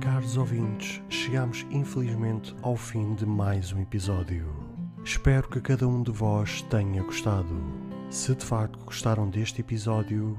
Caros ouvintes, chegamos infelizmente ao fim de mais um episódio. Espero que cada um de vós tenha gostado. Se de facto gostaram deste episódio,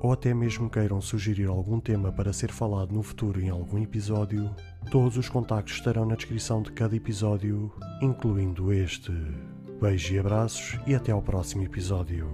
ou até mesmo queiram sugerir algum tema para ser falado no futuro em algum episódio, todos os contactos estarão na descrição de cada episódio, incluindo este. Beijos e abraços e até ao próximo episódio.